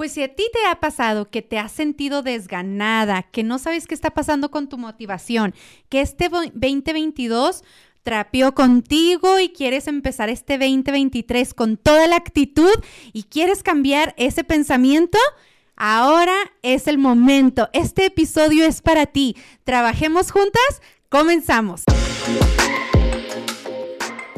Pues si a ti te ha pasado que te has sentido desganada, que no sabes qué está pasando con tu motivación, que este 2022 trapeó contigo y quieres empezar este 2023 con toda la actitud y quieres cambiar ese pensamiento, ahora es el momento. Este episodio es para ti. Trabajemos juntas. Comenzamos.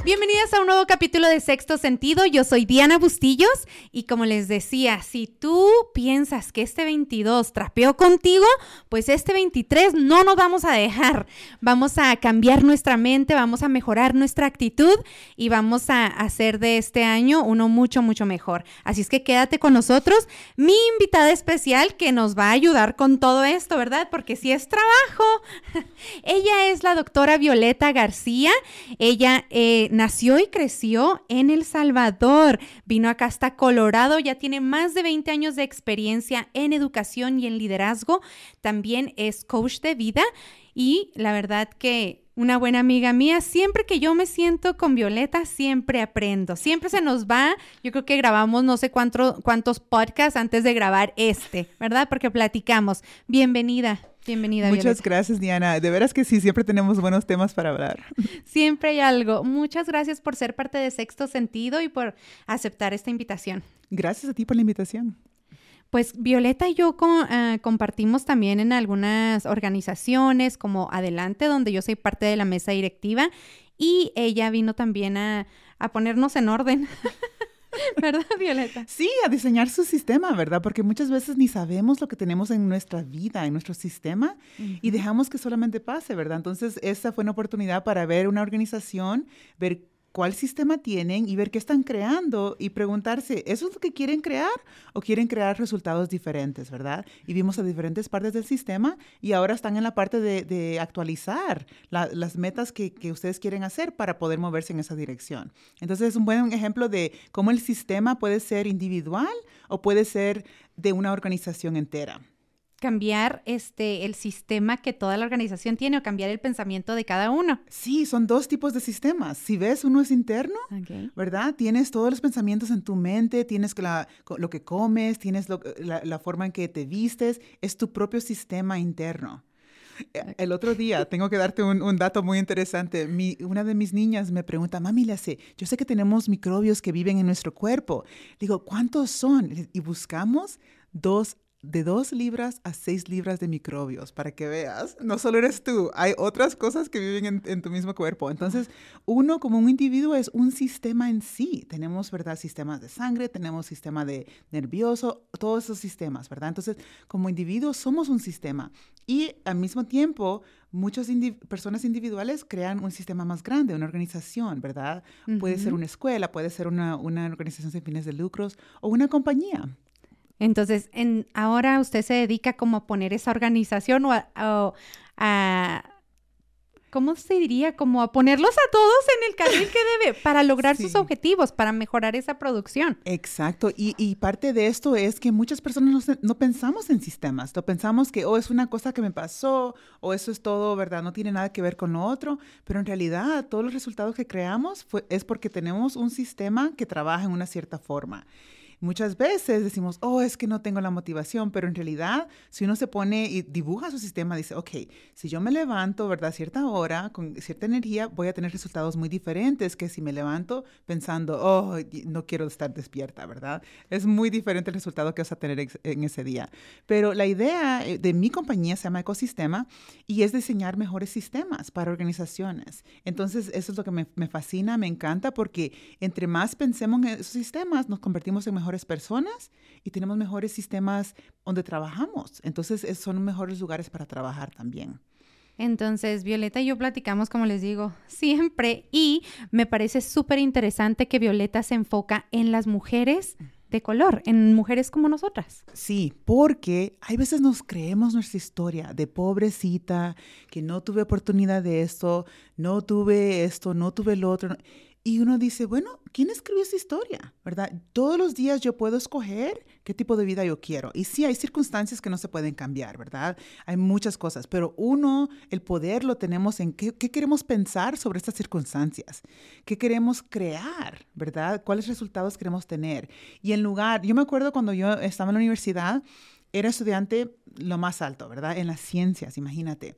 Bienvenidas a un nuevo capítulo de Sexto Sentido. Yo soy Diana Bustillos y como les decía, si tú piensas que este 22 trapeó contigo, pues este 23 no nos vamos a dejar. Vamos a cambiar nuestra mente, vamos a mejorar nuestra actitud y vamos a hacer de este año uno mucho, mucho mejor. Así es que quédate con nosotros. Mi invitada especial que nos va a ayudar con todo esto, ¿verdad? Porque si es trabajo. Ella es la doctora Violeta García. Ella... Eh, nació y creció en El Salvador. Vino acá hasta Colorado, ya tiene más de 20 años de experiencia en educación y en liderazgo. También es coach de vida y la verdad que una buena amiga mía, siempre que yo me siento con Violeta, siempre aprendo. Siempre se nos va, yo creo que grabamos no sé cuántos podcasts antes de grabar este, ¿verdad? Porque platicamos. Bienvenida. Bienvenida. Muchas gracias, Diana. De veras que sí, siempre tenemos buenos temas para hablar. Siempre hay algo. Muchas gracias por ser parte de Sexto Sentido y por aceptar esta invitación. Gracias a ti por la invitación. Pues Violeta y yo eh, compartimos también en algunas organizaciones como Adelante, donde yo soy parte de la mesa directiva, y ella vino también a, a ponernos en orden. ¿Verdad, Violeta? Sí, a diseñar su sistema, ¿verdad? Porque muchas veces ni sabemos lo que tenemos en nuestra vida, en nuestro sistema, y dejamos que solamente pase, ¿verdad? Entonces, esta fue una oportunidad para ver una organización, ver cuál sistema tienen y ver qué están creando y preguntarse, ¿eso es lo que quieren crear o quieren crear resultados diferentes, verdad? Y vimos a diferentes partes del sistema y ahora están en la parte de, actualizar las metas que, ustedes quieren hacer para poder moverse en esa dirección. Entonces es un buen ejemplo de cómo el sistema puede ser individual o puede ser de una organización entera cambiar este el sistema que toda la organización tiene o cambiar el pensamiento de cada uno. Sí, son dos tipos de sistemas. Si ves, uno es interno, ¿verdad? Tienes todos los pensamientos en tu mente, tienes lo que comes, tienes la, forma en que te vistes, es tu propio sistema interno. E, el otro día, tengo que darte un, dato muy interesante. una de mis niñas me pregunta, mami, le hace, yo sé que tenemos microbios que viven en nuestro cuerpo. Digo, ¿cuántos son? Y buscamos dos de dos libras a seis libras de microbios, para que veas, no solo eres tú, hay otras cosas que viven en, tu mismo cuerpo. Entonces, uno como un individuo es un sistema en sí. Tenemos, ¿verdad? Sistemas de sangre, tenemos sistema de nervioso, todos esos sistemas, ¿verdad? Entonces, como individuos somos un sistema y al mismo tiempo muchas personas individuales crean un sistema más grande, una organización, ¿verdad? Puede ser una escuela, puede ser una, una organización sin fines de lucros o una compañía. Entonces, en, ahora usted se dedica como a poner esa organización o a, ¿cómo se diría? Como a ponerlos a todos en el carril que debe para lograr sus objetivos, para mejorar esa producción. Exacto. Y, parte de esto es que muchas personas no, pensamos en sistemas. No pensamos que, oh, es una cosa que me pasó, o eso es todo, ¿verdad? No tiene nada que ver con lo otro. Pero en realidad, todos los resultados que creamos es porque tenemos un sistema que trabaja en una cierta forma. Muchas veces decimos, oh, es que no tengo la motivación, pero en realidad, si uno se pone y dibuja su sistema, dice, ok, si yo me levanto, ¿verdad? cierta hora, con cierta energía, voy a tener resultados muy diferentes que si me levanto pensando, oh, no quiero estar despierta, ¿verdad? Es muy diferente el resultado que vas a tener en ese día. Pero la idea eh, de mi compañía se llama Ecosistema y es diseñar mejores sistemas para organizaciones. Entonces, eso es lo que me, me fascina, me encanta, porque entre más pensemos en esos sistemas, nos convertimos en mejores personas y tenemos mejores sistemas donde trabajamos. Entonces, son mejores lugares para trabajar también. Entonces, Violeta y yo platicamos, como les digo, siempre y me parece súper interesante que Violeta se enfoca en las mujeres de color, en mujeres como nosotras. Sí, porque hay veces nos creemos nuestra historia de pobrecita, que no tuve oportunidad de esto, no tuve esto, no tuve lo otro. Y uno dice, bueno, ¿quién escribió esa historia? ¿Verdad? Todos los días yo puedo escoger qué tipo de vida yo quiero. Y sí, hay circunstancias que no se pueden cambiar, ¿verdad? Hay muchas cosas, pero uno, el poder lo tenemos en qué, qué queremos pensar sobre estas circunstancias, qué queremos crear, ¿verdad? ¿Cuáles resultados queremos tener? Y en lugar, yo me acuerdo cuando yo estaba en la universidad, era estudiante lo más alto, ¿verdad? En las ciencias, imagínate.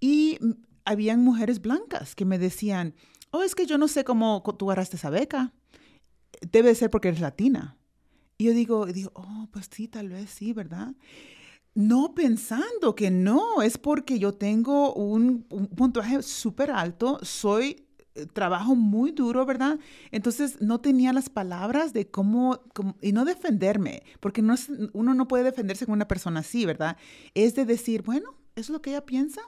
Y habían mujeres blancas que me decían, oh, es que yo no sé cómo tú agarraste esa beca. Debe ser porque eres latina. Y yo digo, digo, oh, pues sí, tal vez sí, ¿verdad? No pensando que no, es porque yo tengo un, puntaje súper alto, soy, eh, trabajo muy duro, ¿verdad? Entonces no tenía las palabras de cómo, y no defenderme, porque no uno no puede defenderse con una persona así, ¿verdad? Es de decir, bueno, es lo que ella piensa,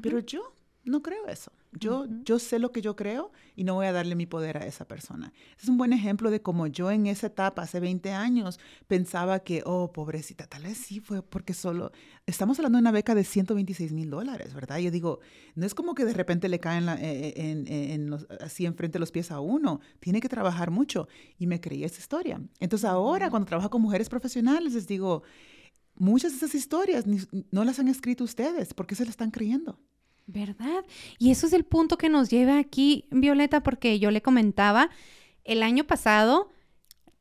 pero yo no creo eso. Yo, yo sé lo que yo creo y no voy a darle mi poder a esa persona. Es un buen ejemplo de cómo yo en esa etapa, hace 20 años, pensaba que, oh, pobrecita, tal vez sí fue porque solo, estamos hablando de una beca de 126 mil dólares, ¿verdad? Yo digo, no es como que de repente le caen la, eh, eh, en, así enfrente de los pies a uno, tiene que trabajar mucho y me creí esa historia. Entonces ahora cuando trabajo con mujeres profesionales les digo, muchas de esas historias no las han escrito ustedes, ¿por qué se las están creyendo? ¿Verdad? Y eso es el punto que nos lleva aquí, Violeta, porque yo le comentaba, el año pasado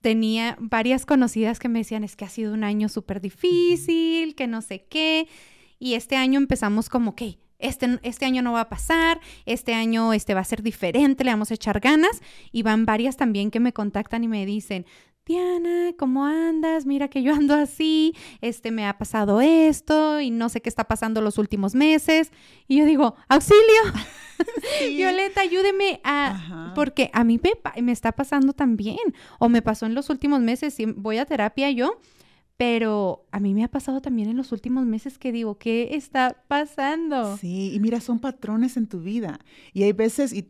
tenía varias conocidas que me decían, es que ha sido un año súper difícil, que no sé qué, y este año empezamos como, que este, este año no va a pasar, este año este va a ser diferente, le vamos a echar ganas, y van varias también que me contactan y me dicen, Diana, ¿cómo andas? Mira que yo ando así, este me ha pasado esto y no sé qué está pasando los últimos meses. Y yo digo, auxilio. Violeta, ayúdeme a... Porque a mí me, me, está pasando también. O me pasó en los últimos meses y voy a terapia yo pero a mí me ha pasado también en los últimos meses que digo, ¿qué está pasando? Sí, y mira, son patrones en tu vida. Y hay veces, y,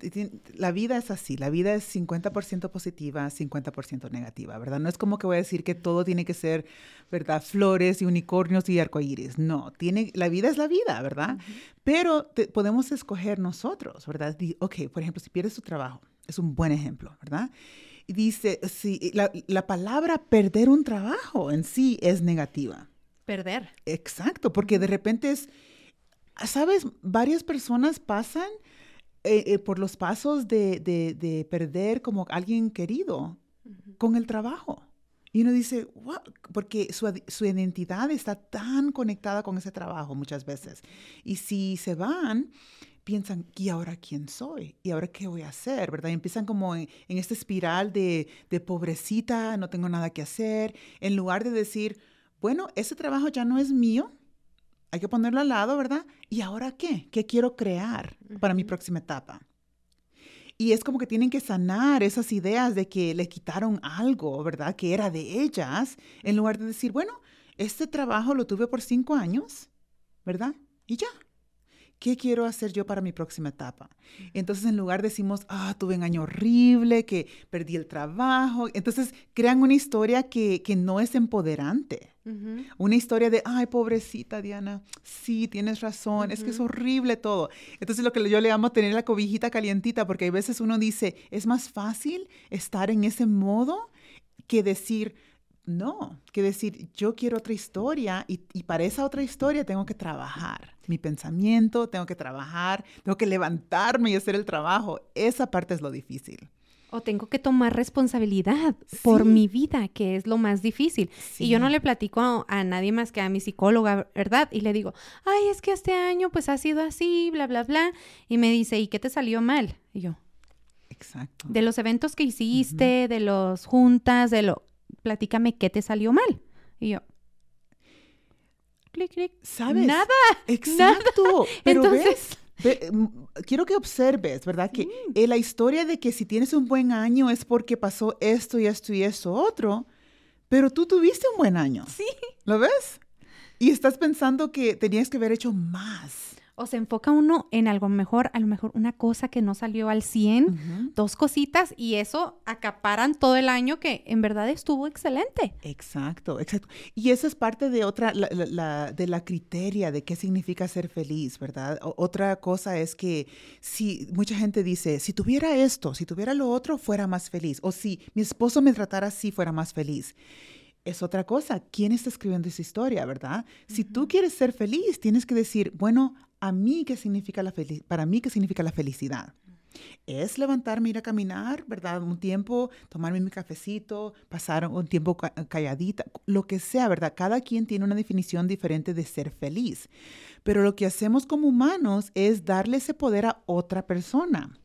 la vida es así, la vida es 50% positiva, 50% negativa, ¿verdad? No es como que voy a decir que todo tiene que ser, ¿verdad? Flores y unicornios y arcoíris. No, tiene, la vida es la vida, ¿verdad? Pero podemos escoger nosotros, ¿verdad? ok, por ejemplo, si pierdes tu trabajo, es un buen ejemplo, ¿verdad? Dice, sí, la, palabra perder un trabajo en sí es negativa. Perder. Exacto, porque de repente es, ¿sabes? Varias personas pasan eh, eh, por los pasos de, perder como alguien querido con el trabajo. Y uno dice, wow, porque su, su, identidad está tan conectada con ese trabajo muchas veces. Y si se van, piensan, ¿y ahora quién soy? ¿Y ahora qué voy a hacer? ¿Verdad? Y empiezan como en, esta espiral de, de, pobrecita, no tengo nada que hacer, en lugar de decir, bueno, ese trabajo ya no es mío, hay que ponerlo al lado, ¿verdad? ¿Y ahora qué? ¿Qué quiero crear para mi próxima etapa? Y es como que tienen que sanar esas ideas de que le quitaron algo, ¿verdad? Que era de ellas, en lugar de decir, bueno, este trabajo lo tuve por cinco años, ¿verdad? Y ya, ¿Qué quiero hacer yo para mi próxima etapa? Entonces, en lugar decimos, ah, tuve un año horrible, que perdí el trabajo. Entonces, crean una historia que, que no es empoderante. Una historia de, ay, pobrecita Diana, sí, tienes razón, es que es horrible todo. Entonces, lo que yo le llamo tener la cobijita calientita, porque hay veces uno dice, es más fácil estar en ese modo que decir, no, que decir, yo quiero otra historia y, para esa otra historia tengo que trabajar. Mi pensamiento, tengo que trabajar, tengo que levantarme y hacer el trabajo. Esa parte es lo difícil. O tengo que tomar responsabilidad por mi vida, que es lo más difícil. Y yo no le platico a, nadie más que a mi psicóloga, ¿verdad? Y le digo, ay, es que este año pues ha sido así, bla, bla, bla. Y me dice, ¿y qué te salió mal? Y yo, Exacto. De los eventos que hiciste, de los juntas, de lo platícame qué te salió mal. Y yo, clic, clic. ¿Sabes? Nada. Exacto. Pero Entonces... Mm, quiero que observes, ¿verdad? Que mm. la historia de que si tienes un buen año es porque pasó esto y esto y eso otro, pero tú tuviste un buen año. Sí. ¿Lo ves? Y estás pensando que tenías que haber hecho más. O se enfoca uno en algo mejor, a lo mejor una cosa que no salió al 100, dos cositas, y eso acaparan todo el año que en verdad estuvo excelente. Exacto, exacto. Y eso es parte de otra, la, de la criteria de qué significa ser feliz, ¿verdad? otra cosa es que si mucha gente dice, si tuviera esto, si tuviera lo otro, fuera más feliz. O si mi esposo me tratara así, fuera más feliz es otra cosa. ¿Quién está escribiendo esa historia, verdad? Si tú quieres ser feliz, tienes que decir, bueno, a mí qué significa la para mí qué significa la felicidad. Es levantarme, ir a caminar, ¿verdad? Un tiempo, tomarme mi cafecito, pasar un tiempo calladita, lo que sea, ¿verdad? Cada quien tiene una definición diferente de ser feliz. Pero lo que hacemos como humanos es darle ese poder a otra persona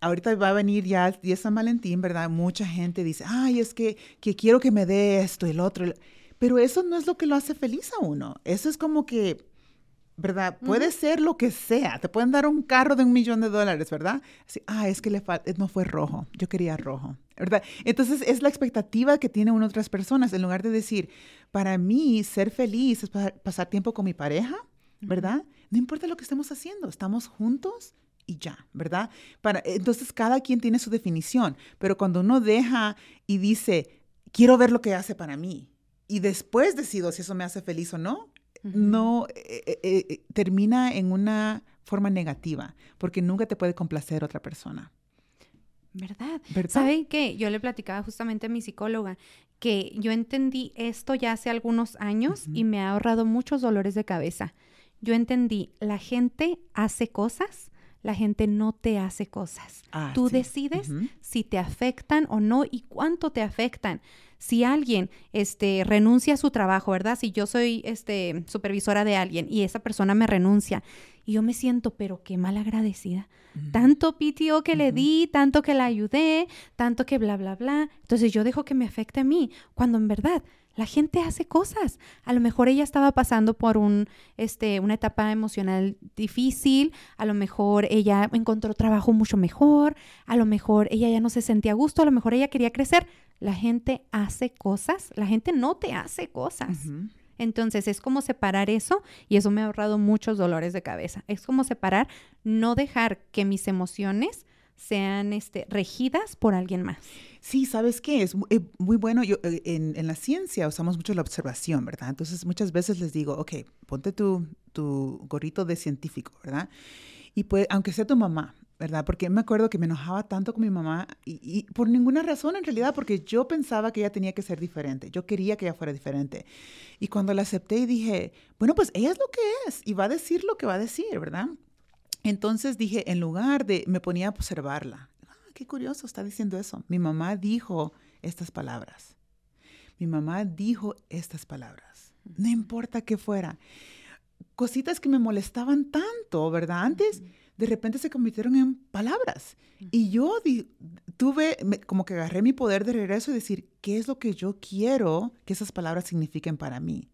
ahorita va a venir ya el día San Valentín, ¿verdad? Mucha gente dice, ay, es que, que quiero que me dé esto el otro. Pero eso no es lo que lo hace feliz a uno. Eso es como que, ¿verdad? Puede ser lo que sea. Te pueden dar un carro de un millón de dólares, ¿verdad? Así, ah, es que le no fue rojo. Yo quería rojo, ¿verdad? Entonces es la expectativa que tienen otras personas. En lugar de decir, para mí ser feliz es pasar tiempo con mi pareja, ¿verdad? No importa lo que estemos haciendo, estamos juntos y ya, ¿verdad? Para, entonces cada quien tiene su definición, pero cuando uno deja y dice, quiero ver lo que hace para mí, y después decido si eso me hace feliz o no, no eh, eh, eh, termina en una forma negativa, porque nunca te puede complacer otra persona. ¿Verdad? ¿Verdad? ¿Saben qué? Yo le platicaba justamente a mi psicóloga que yo entendí esto ya hace algunos años y me ha ahorrado muchos dolores de cabeza. Yo entendí, la gente hace cosas la gente no te hace cosas. Ah, Tú decides si te afectan o no y cuánto te afectan. Si alguien este, renuncia a su trabajo, ¿verdad? Si yo soy este, supervisora de alguien y esa persona me renuncia y yo me siento, pero qué mal agradecida. Tanto PTO que le di, tanto que la ayudé, tanto que bla, bla, bla. Entonces yo dejo que me afecte a mí, cuando en verdad la gente hace cosas. A lo mejor ella estaba pasando por un, este, una etapa emocional difícil, a lo mejor ella encontró trabajo mucho mejor, a lo mejor ella ya no se sentía a gusto, a lo mejor ella quería crecer. La gente hace cosas, la gente no te hace cosas. Entonces es como separar eso y eso me ha ahorrado muchos dolores de cabeza. Es como separar, no dejar que mis emociones sean este, regidas por alguien más. Sí, ¿sabes qué? Es muy, eh, bueno. Yo, eh, en, la ciencia usamos mucho la observación, ¿verdad? Entonces muchas veces les digo, ok, ponte tu, tu gorrito de científico, ¿verdad? Y pues, aunque sea tu mamá, ¿verdad? Porque me acuerdo que me enojaba tanto con mi mamá y, por ninguna razón en realidad, porque yo pensaba que ella tenía que ser diferente, yo quería que ella fuera diferente. Y cuando la acepté y dije, bueno, pues ella es lo que es y va a decir lo que va a decir, ¿verdad? Entonces dije, en lugar de, me ponía a observarla. Ah, qué curioso, está diciendo eso. Mi mamá dijo estas palabras. Mi mamá dijo estas palabras. No importa qué fuera. Cositas que me molestaban tanto, ¿verdad? Antes, de repente se convirtieron en palabras. Y yo tuve, como que agarré mi poder de regreso y decir, ¿qué es lo que yo quiero que esas palabras signifiquen para mí?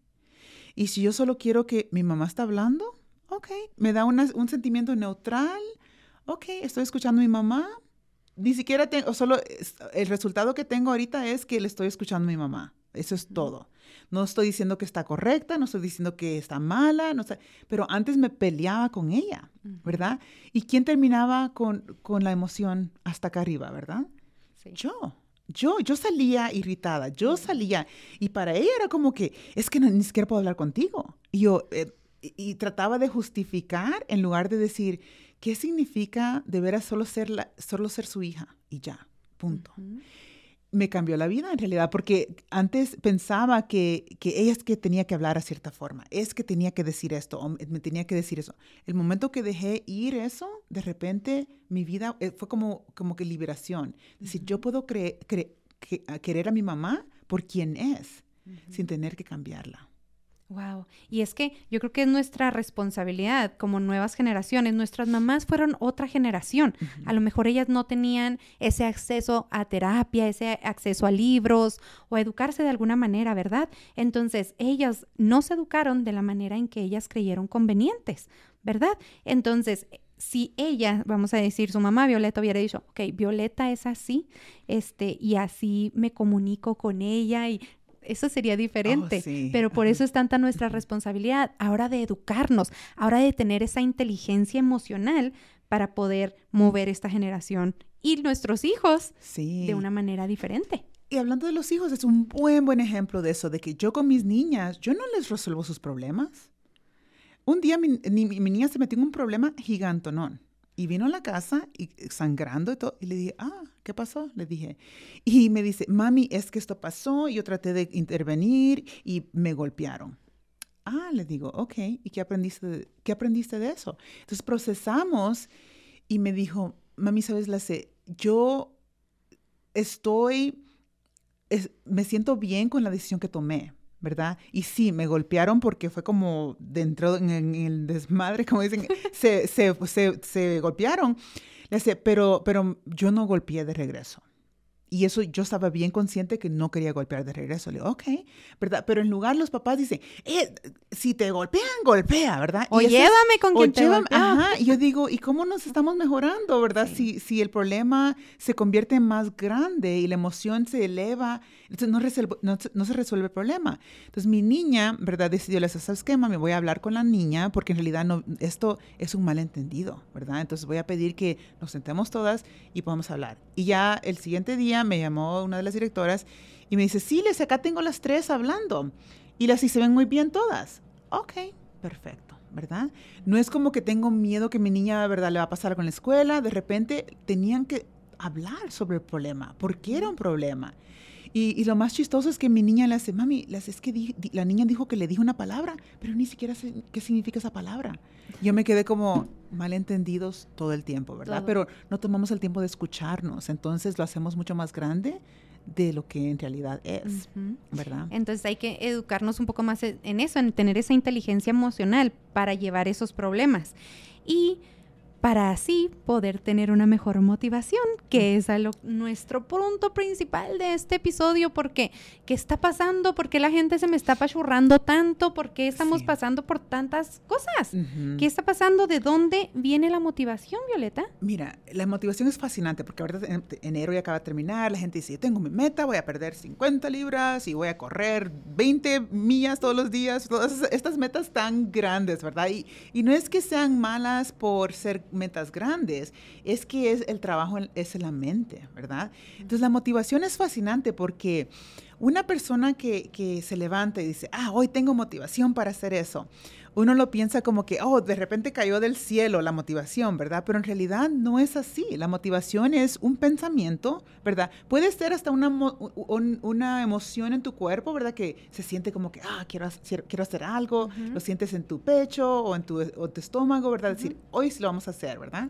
Y si yo solo quiero que mi mamá está hablando, ok, me da un sentimiento neutral, ok, estoy escuchando a mi mamá, ni siquiera tengo, solo el resultado que tengo ahorita es que le estoy escuchando a mi mamá. Eso es todo. No estoy diciendo que está correcta, no estoy diciendo que está mala, no sé, pero antes me peleaba con ella, ¿verdad? ¿Y quién terminaba con, con la emoción hasta acá arriba, verdad? Yo. Yo, yo salía irritada, yo salía, y para ella era como que, es que ni siquiera puedo hablar contigo. Y yo, eh, y, trataba de justificar en lugar de decir, ¿qué significa de veras solo ser, la, solo ser su hija? Y ya, punto. Me cambió la vida en realidad, porque antes pensaba que, que, ella es que tenía que hablar a cierta forma, es que tenía que decir esto, o me tenía que decir eso. El momento que dejé ir eso, de repente mi vida eh, fue como, como que liberación. Es decir, yo puedo querer a mi mamá por quien es, sin tener que cambiarla. Wow. Y es que yo creo que es nuestra responsabilidad como nuevas generaciones. Nuestras mamás fueron otra generación. A lo mejor ellas no tenían ese acceso a terapia, ese acceso a libros o a educarse de alguna manera, ¿verdad? Entonces, ellas no se educaron de la manera en que ellas creyeron convenientes, ¿verdad? Entonces, si ella, vamos a decir, su mamá Violeta hubiera dicho, ok, Violeta es así, este, y así me comunico con ella y eso sería diferente. Oh, Pero por eso es tanta nuestra responsabilidad ahora de educarnos, ahora de tener esa inteligencia emocional para poder mover esta generación y nuestros hijos de una manera diferente. Y hablando de los hijos, es un buen, buen ejemplo de eso, de que yo con mis niñas, yo no les resuelvo sus problemas. Un día mi, niña se metió en un problema gigantonón y vino a la casa y sangrando y todo. Y le dije, ah, ¿qué pasó? Le dije. Y me dice, mami, es que esto pasó. Yo traté de intervenir y me golpearon. Ah, le digo, ok. ¿Y qué aprendiste de, qué aprendiste de eso? Entonces procesamos y me dijo, mami, ¿sabes? La sé, yo estoy, me siento bien con la decisión que tomé. ¿Verdad? Y sí, me golpearon porque fue como dentro en, el desmadre, como dicen, se, se, se, se golpearon. Le pero, pero yo no golpeé de regreso. Y eso yo estaba bien consciente que no quería golpear de regreso. Le digo, ok, ¿verdad? Pero en lugar los papás dicen, eh, si te golpean, golpea, ¿verdad? O llévame con quien te Ajá, y yo digo, ¿y cómo nos estamos mejorando, verdad? Si, si el problema se convierte en más grande y la emoción se eleva, entonces no, no, se resuelve el problema. Entonces mi niña, ¿verdad? Decidió, le ¿sabes qué, mami? Voy a hablar con la niña porque en realidad no, esto es un malentendido, ¿verdad? Entonces voy a pedir que nos sentemos todas y podamos hablar. Y ya el siguiente día me llamó una de las directoras y me dice, sí, les acá tengo las tres hablando. Y las y se ven muy bien todas. Ok, perfecto, ¿verdad? No es como que tengo miedo que mi niña, ¿verdad?, le va a pasar con la escuela. De repente tenían que hablar sobre el problema, porque era un problema. Y, lo más chistoso es que mi niña le hace, mami, es que la niña dijo que le dijo una palabra, pero ni siquiera sé qué significa esa palabra. Yo me quedé como malentendidos todo el tiempo, ¿verdad? Pero no tomamos el tiempo de escucharnos, entonces lo hacemos mucho más grande de lo que en realidad es, ¿verdad? Entonces hay que educarnos un poco más en eso, en tener esa inteligencia emocional para llevar esos problemas. Y para así poder tener una mejor motivación, que es a nuestro punto principal de este episodio, porque ¿qué está pasando? ¿Por qué la gente se me está apachurrando tanto? ¿Por qué estamos pasando por tantas cosas? ¿Qué está pasando? ¿De dónde viene la motivación, Violeta? Mira, la motivación es fascinante, porque ahorita en enero ya acaba de terminar, la gente dice, yo tengo mi meta, voy a perder 50 libras y voy a correr 20 millas todos los días, todas estas metas tan grandes, ¿verdad? Y, y no es que sean malas por ser metas grandes, es que es el trabajo es en la mente, ¿verdad? Entonces la motivación es fascinante porque una persona que, que, se levanta y dice, ah, hoy tengo motivación para hacer eso, uno lo piensa como que, oh, de repente cayó del cielo la motivación, ¿verdad? Pero en realidad no es así. La motivación es un pensamiento, ¿verdad? Puede ser hasta una, una emoción en tu cuerpo, ¿verdad? Que se siente como que, ah, quiero, quiero hacer algo, lo sientes en tu pecho o en tu, estómago, ¿verdad? Decir, hoy sí lo vamos a hacer, ¿verdad?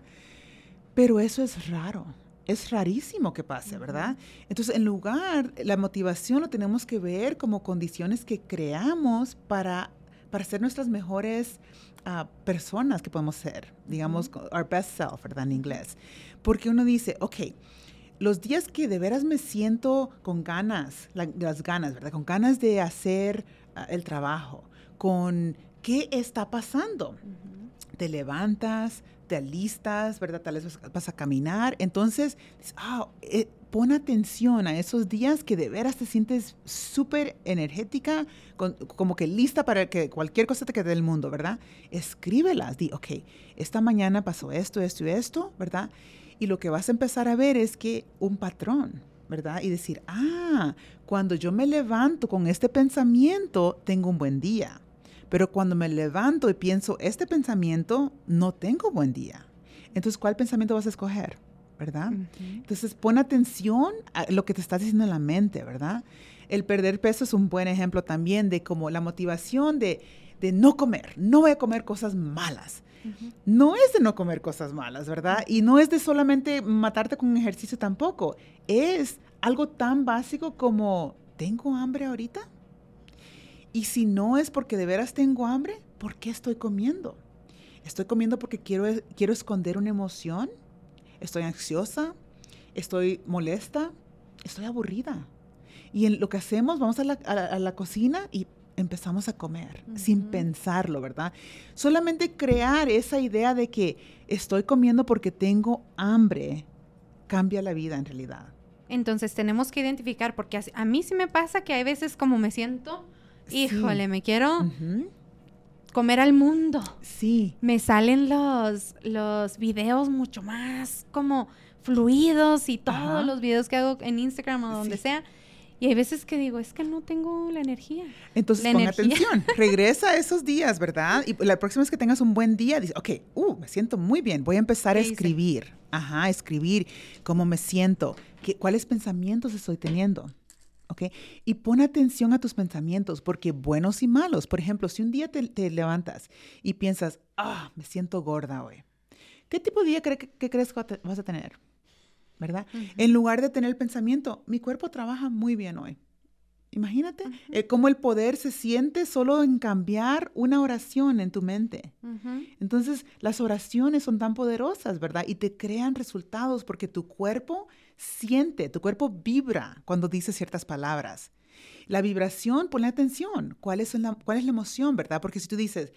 Pero eso es raro. Es rarísimo que pase, ¿verdad? Entonces, en lugar, la motivación lo tenemos que ver como condiciones que creamos para para ser nuestras mejores ah, personas que podemos ser, digamos, our best self, ¿verdad? En inglés. Porque uno dice, ok, los días que de veras me siento con ganas, las ganas, ¿verdad? Con ganas de hacer ah, el trabajo, con qué está pasando. Te levantas, te alistas, ¿verdad? Tal vez vas a caminar. Entonces, ah, eh, pon atención a esos días que de veras te sientes súper energética, como que lista para que cualquier cosa te quede del mundo, ¿verdad? Escríbelas, di, ok, esta mañana pasó esto, esto y esto, ¿verdad? Y lo que vas a empezar a ver es que un patrón, ¿verdad? Y decir, ah, cuando yo me levanto con este pensamiento, tengo un buen día. Pero cuando me levanto y pienso este pensamiento, no tengo buen día. Entonces, ¿cuál pensamiento vas a escoger? ¿verdad? Entonces, pon atención a lo que te estás diciendo en la mente, ¿verdad? El perder peso es un buen ejemplo también de como la motivación de, no comer, no voy a comer cosas malas. No es de no comer cosas malas, ¿verdad? Y no es de solamente matarte con un ejercicio tampoco. Es algo tan básico como, ¿tengo hambre ahorita? Y si no es porque de veras tengo hambre, ¿por qué estoy comiendo? ¿Estoy comiendo porque quiero, quiero esconder una emoción? estoy ansiosa, estoy molesta, estoy aburrida. Y en lo que hacemos, vamos a la, cocina y empezamos a comer sin pensarlo, ¿verdad? Solamente crear esa idea de que estoy comiendo porque tengo hambre cambia la vida en realidad. Entonces tenemos que identificar, porque a, mí sí me pasa que hay veces como me siento, híjole, me quiero comer al mundo. Sí. Me salen los, los videos mucho más como fluidos y todos los videos que hago en Instagram o donde sea. Y hay veces que digo, es que no tengo la energía. Entonces, pon atención, regresa a esos días, ¿verdad? Y la próxima vez que tengas un buen día, dices, ok, uh, me siento muy bien, voy a empezar a escribir. Ajá, escribir cómo me siento, qué, cuáles pensamientos estoy teniendo. ¿Ok? Y pon atención a tus pensamientos, porque buenos y malos. Por ejemplo, si un día te, levantas y piensas, ah, me siento gorda hoy, ¿qué tipo de día que, crees que vas a tener? ¿Verdad? En lugar de tener el pensamiento, mi cuerpo trabaja muy bien hoy. Imagínate eh, cómo el poder se siente solo en cambiar una oración en tu mente. Entonces, las oraciones son tan poderosas, ¿verdad? Y te crean resultados porque tu cuerpo siente, tu cuerpo vibra cuando dices ciertas palabras. La vibración, ponle atención. ¿Cuál es la, cuál es la emoción, verdad? Porque si tú dices,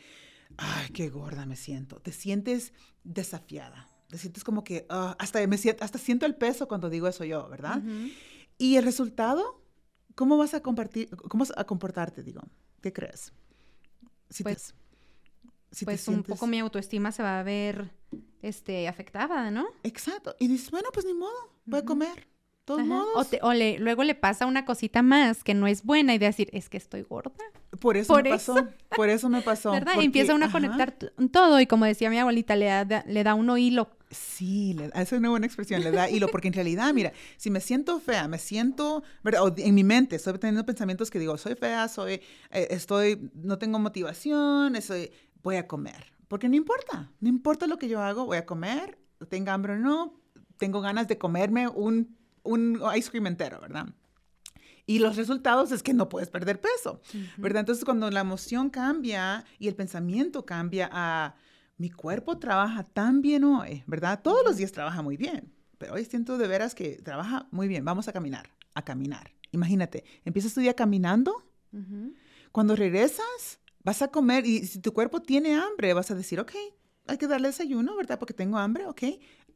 ay, qué gorda me siento, te sientes desafiada. Te sientes como que, ah, hasta, me hasta siento el peso cuando digo eso yo, ¿verdad? Y el resultado ¿Cómo vas a compartir, cómo vas a comportarte, digo? ¿Qué crees? pues, pues un poco mi autoestima se va a ver este, afectada, ¿no? Exacto. Y dices, bueno, pues ni modo, voy a comer. Todos modos. O, luego le pasa una cosita más que no es buena y de decir, es que estoy gorda. Por eso me pasó. Por eso me pasó. ¿Verdad? y empieza uno a conectar todo y como decía mi abuelita, le da, le da uno hilo Sí, esa es una buena expresión, le da hilo, porque en realidad, mira, si me siento fea, me siento, ¿verdad? en mi mente estoy teniendo pensamientos que digo, soy fea, soy, eh, estoy, no tengo motivación, estoy, voy a comer, porque no importa, no importa lo que yo hago, voy a comer, tenga hambre o no, tengo ganas de comerme un, un ice cream entero, ¿verdad? Y los resultados es que no puedes perder peso, ¿verdad? Entonces, cuando la emoción cambia y el pensamiento cambia a mi cuerpo trabaja tan bien hoy, ¿verdad? Todos los días trabaja muy bien, pero hoy siento de veras que trabaja muy bien. Vamos a caminar, a caminar. Imagínate, empiezas tu día caminando. Cuando regresas, vas a comer y si tu cuerpo tiene hambre, vas a decir, ok, hay que darle desayuno, ¿verdad? Porque tengo hambre, ok.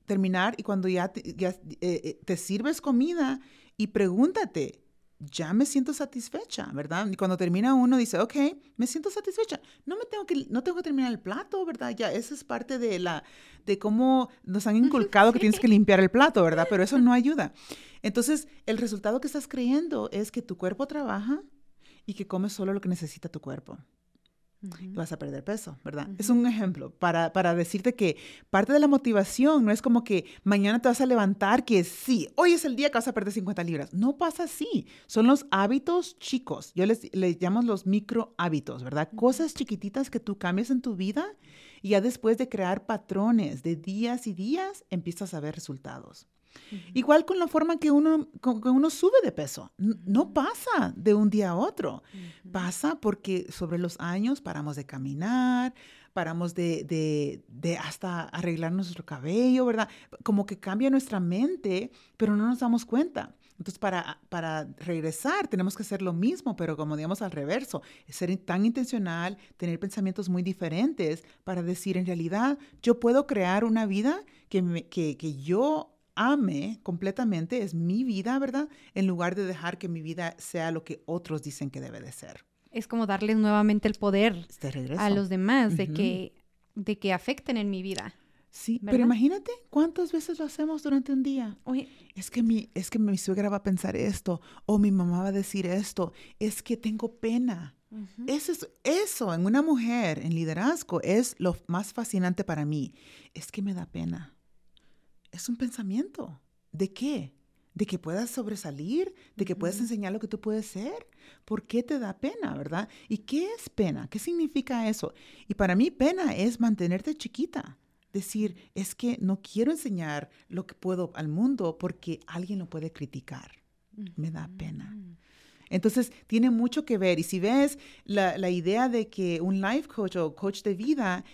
Terminar y cuando ya ya, eh, eh, te sirves comida y pregúntate, ya me siento satisfecha, ¿verdad? Y cuando termina uno dice, ok, me siento satisfecha. No me tengo que, no tengo que terminar el plato, ¿verdad? Ya, esa es parte de la, de cómo nos han inculcado que tienes que limpiar el plato, ¿verdad? Pero eso no ayuda. Entonces, el resultado que estás creyendo es que tu cuerpo trabaja y que comes solo lo que necesita tu cuerpo vas a perder peso, ¿verdad? Es un ejemplo para, para, decirte que parte de la motivación no es como que mañana te vas a levantar que sí, hoy es el día que vas a perder 50 libras. No pasa así. Son los hábitos chicos. Yo les, les llamo los micro hábitos, ¿verdad? Cosas chiquititas que tú cambias en tu vida y ya después de crear patrones de días y días, empiezas a ver resultados. Igual con la forma que uno, uno sube de peso. No pasa de un día a otro. Pasa porque sobre los años paramos de caminar, paramos de, hasta arreglar nuestro cabello, ¿verdad? Como que cambia nuestra mente, pero no nos damos cuenta. Entonces, para, para regresar, tenemos que hacer lo mismo, pero como digamos al reverso, ser tan intencional, tener pensamientos muy diferentes para decir, en realidad, yo puedo crear una vida que, que, que yo ame completamente, es mi vida, ¿verdad? En lugar de dejar que mi vida sea lo que otros dicen que debe de ser. Es como darles nuevamente el poder a los demás de, que, de que afecten en mi vida. Sí, pero imagínate cuántas veces lo hacemos durante un día. Oye, es que mi es que mi suegra va a pensar esto o mi mamá va a decir esto, es que tengo pena. eso, es, eso en una mujer en liderazgo es lo más fascinante para mí. Es que me da pena es un pensamiento. ¿De qué? de que puedas sobresalir, de que puedas enseñar lo que tú puedes ser. ¿Por qué te da pena, verdad? ¿Y qué es pena? ¿Qué significa eso? Y para mí pena es mantenerte chiquita. Decir, es que no quiero enseñar lo que puedo al mundo porque alguien lo puede criticar. Me da pena. Entonces, tiene mucho que ver. Y si ves la, la idea de que un life coach o coach de vida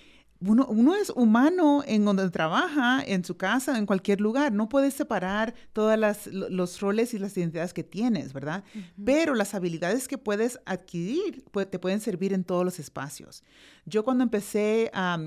uno, uno, es humano en donde trabaja, en su casa, en cualquier lugar. No puedes separar todos los roles y las identidades que tienes, ¿verdad? Pero las habilidades que puedes adquirir te pueden servir en todos los espacios. Yo cuando empecé a,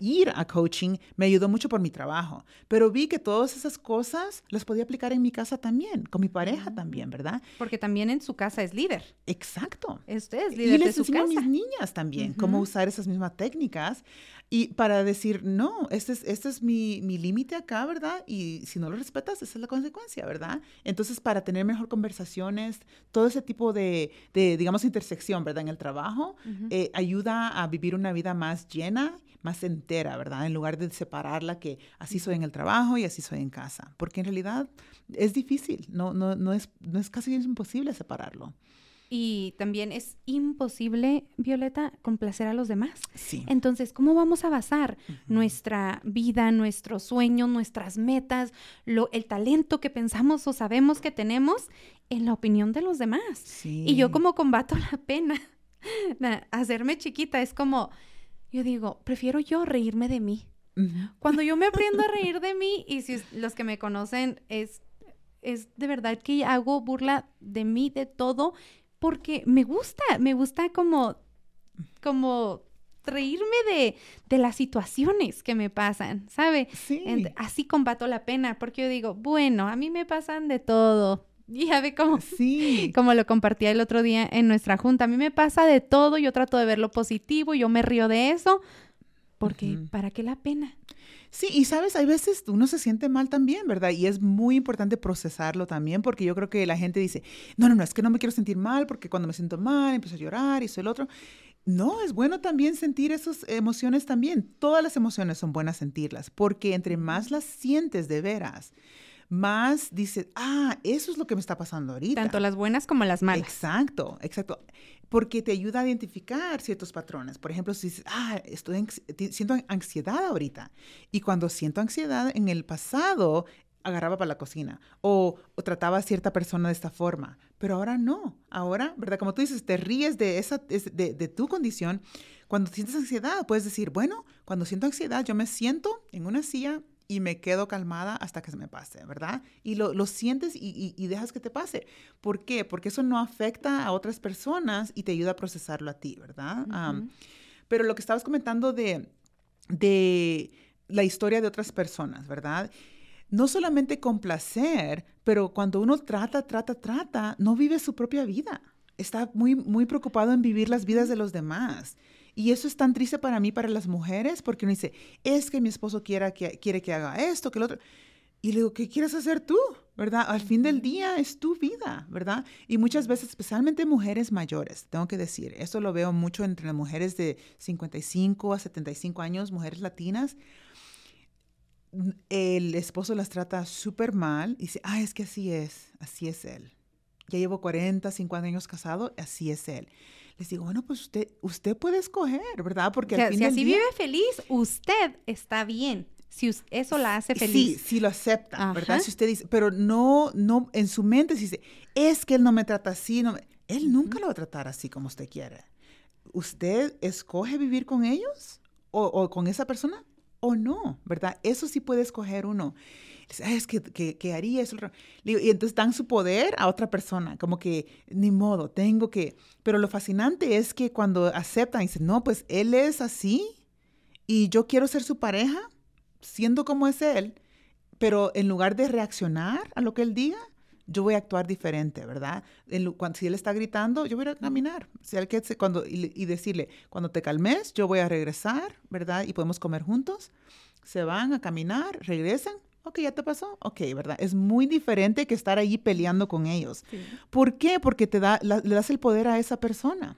ir a coaching me ayudó mucho por mi trabajo, pero vi que todas esas cosas las podía aplicar en mi casa también, con mi pareja también, ¿verdad? Porque también en su casa es líder. Exacto. Usted es líder y les de su casa. a mis niñas también cómo usar esas mismas técnicas y para decir, no, este es, este es mi, mi límite acá, ¿verdad? Y si no lo respetas, esa es la consecuencia, ¿verdad? Entonces, para tener mejor conversaciones, todo ese tipo de, de digamos, intersección, ¿verdad? En el trabajo, eh, ayuda a vivir una vida más llena, más entera, ¿verdad? En lugar de separarla que así soy en el trabajo y así soy en casa. Porque en realidad es difícil, no, no, no, es, no es casi imposible separarlo. Y también es imposible, Violeta, complacer a los demás. Sí. Entonces, ¿cómo vamos a basar nuestra vida, nuestros sueños, nuestras metas, lo, el talento que pensamos o sabemos que tenemos en la opinión de los demás? Sí. Y yo como combato la pena, hacerme chiquita, es como, yo digo, prefiero yo reírme de mí. Cuando yo me aprendo a reír de mí, y si los que me conocen es es de verdad que hago burla de mí, de todo, porque me gusta, me gusta como, como reírme de, de las situaciones que me pasan, ¿sabe? Sí. así combato la pena, porque yo digo, bueno, a mí me pasan de todo. Y ya ve cómo, sí. como lo compartía el otro día en nuestra junta, a mí me pasa de todo, yo trato de ver lo positivo, yo me río de eso, porque ¿para qué la pena? Sí, y sabes, hay veces uno se siente mal también, ¿verdad? Y es muy importante procesarlo también, porque yo creo que la gente dice, no, no, no, es que no me quiero sentir mal, porque cuando me siento mal empiezo a llorar y eso el otro. No, es bueno también sentir esas emociones también. Todas las emociones son buenas sentirlas, porque entre más las sientes de veras, más dices, ah, eso es lo que me está pasando ahorita. Tanto las buenas como las malas. Exacto, exacto porque te ayuda a identificar ciertos patrones. Por ejemplo, si dices, ah, estoy siento ansiedad ahorita, y cuando siento ansiedad en el pasado, agarraba para la cocina o, trataba a cierta persona de esta forma, pero ahora no. Ahora, ¿verdad? Como tú dices, te ríes de, esa, de, de tu condición. Cuando sientes ansiedad, puedes decir, bueno, cuando siento ansiedad, yo me siento en una silla y me quedo calmada hasta que se me pase, ¿verdad? Y lo, lo sientes y, y, dejas que te pase. ¿Por qué? Porque eso no afecta a otras personas y te ayuda a procesarlo a ti, ¿verdad? pero lo que estabas comentando de, de la historia de otras personas, ¿verdad? No solamente complacer, pero cuando uno trata, trata, trata, no vive su propia vida. Está muy, muy preocupado en vivir las vidas de los demás. Y eso es tan triste para mí, para las mujeres, porque uno dice, es que mi esposo quiera que, quiere que haga esto, que lo otro. Y le digo, ¿qué quieres hacer tú? ¿Verdad? Al fin del día es tu vida, ¿verdad? Y muchas veces, especialmente mujeres mayores, tengo que decir, esto lo veo mucho entre las mujeres de 55 a 75 años, mujeres latinas, el esposo las trata súper mal y dice, ah, es que así es, así es él. Ya llevo 40, 50 años casado, así es él les digo, bueno, pues usted, usted puede escoger, ¿verdad? Porque al fin si así vive feliz, usted está bien. Si eso la hace feliz. Sí, si lo acepta, ¿verdad? Si usted dice, pero no, no, en su mente si dice, es que él no me trata así, no él nunca lo va a tratar así como usted quiere. ¿Usted escoge vivir con ellos o, o con esa persona o no, verdad? Eso sí puede escoger uno es que, que, haría eso. Y entonces dan su poder a otra persona, como que ni modo, tengo que. Pero lo fascinante es que cuando aceptan y dicen, no, pues él es así y yo quiero ser su pareja, siendo como es él, pero en lugar de reaccionar a lo que él diga, yo voy a actuar diferente, ¿verdad? cuando, si él está gritando, yo voy a caminar. Si él que, cuando, y, y, decirle, cuando te calmes, yo voy a regresar, ¿verdad? Y podemos comer juntos. Se van a caminar, regresan, ok, ya te pasó, ok, ¿verdad? Es muy diferente que estar ahí peleando con ellos. ¿Por qué? Porque te da, le das el poder a esa persona.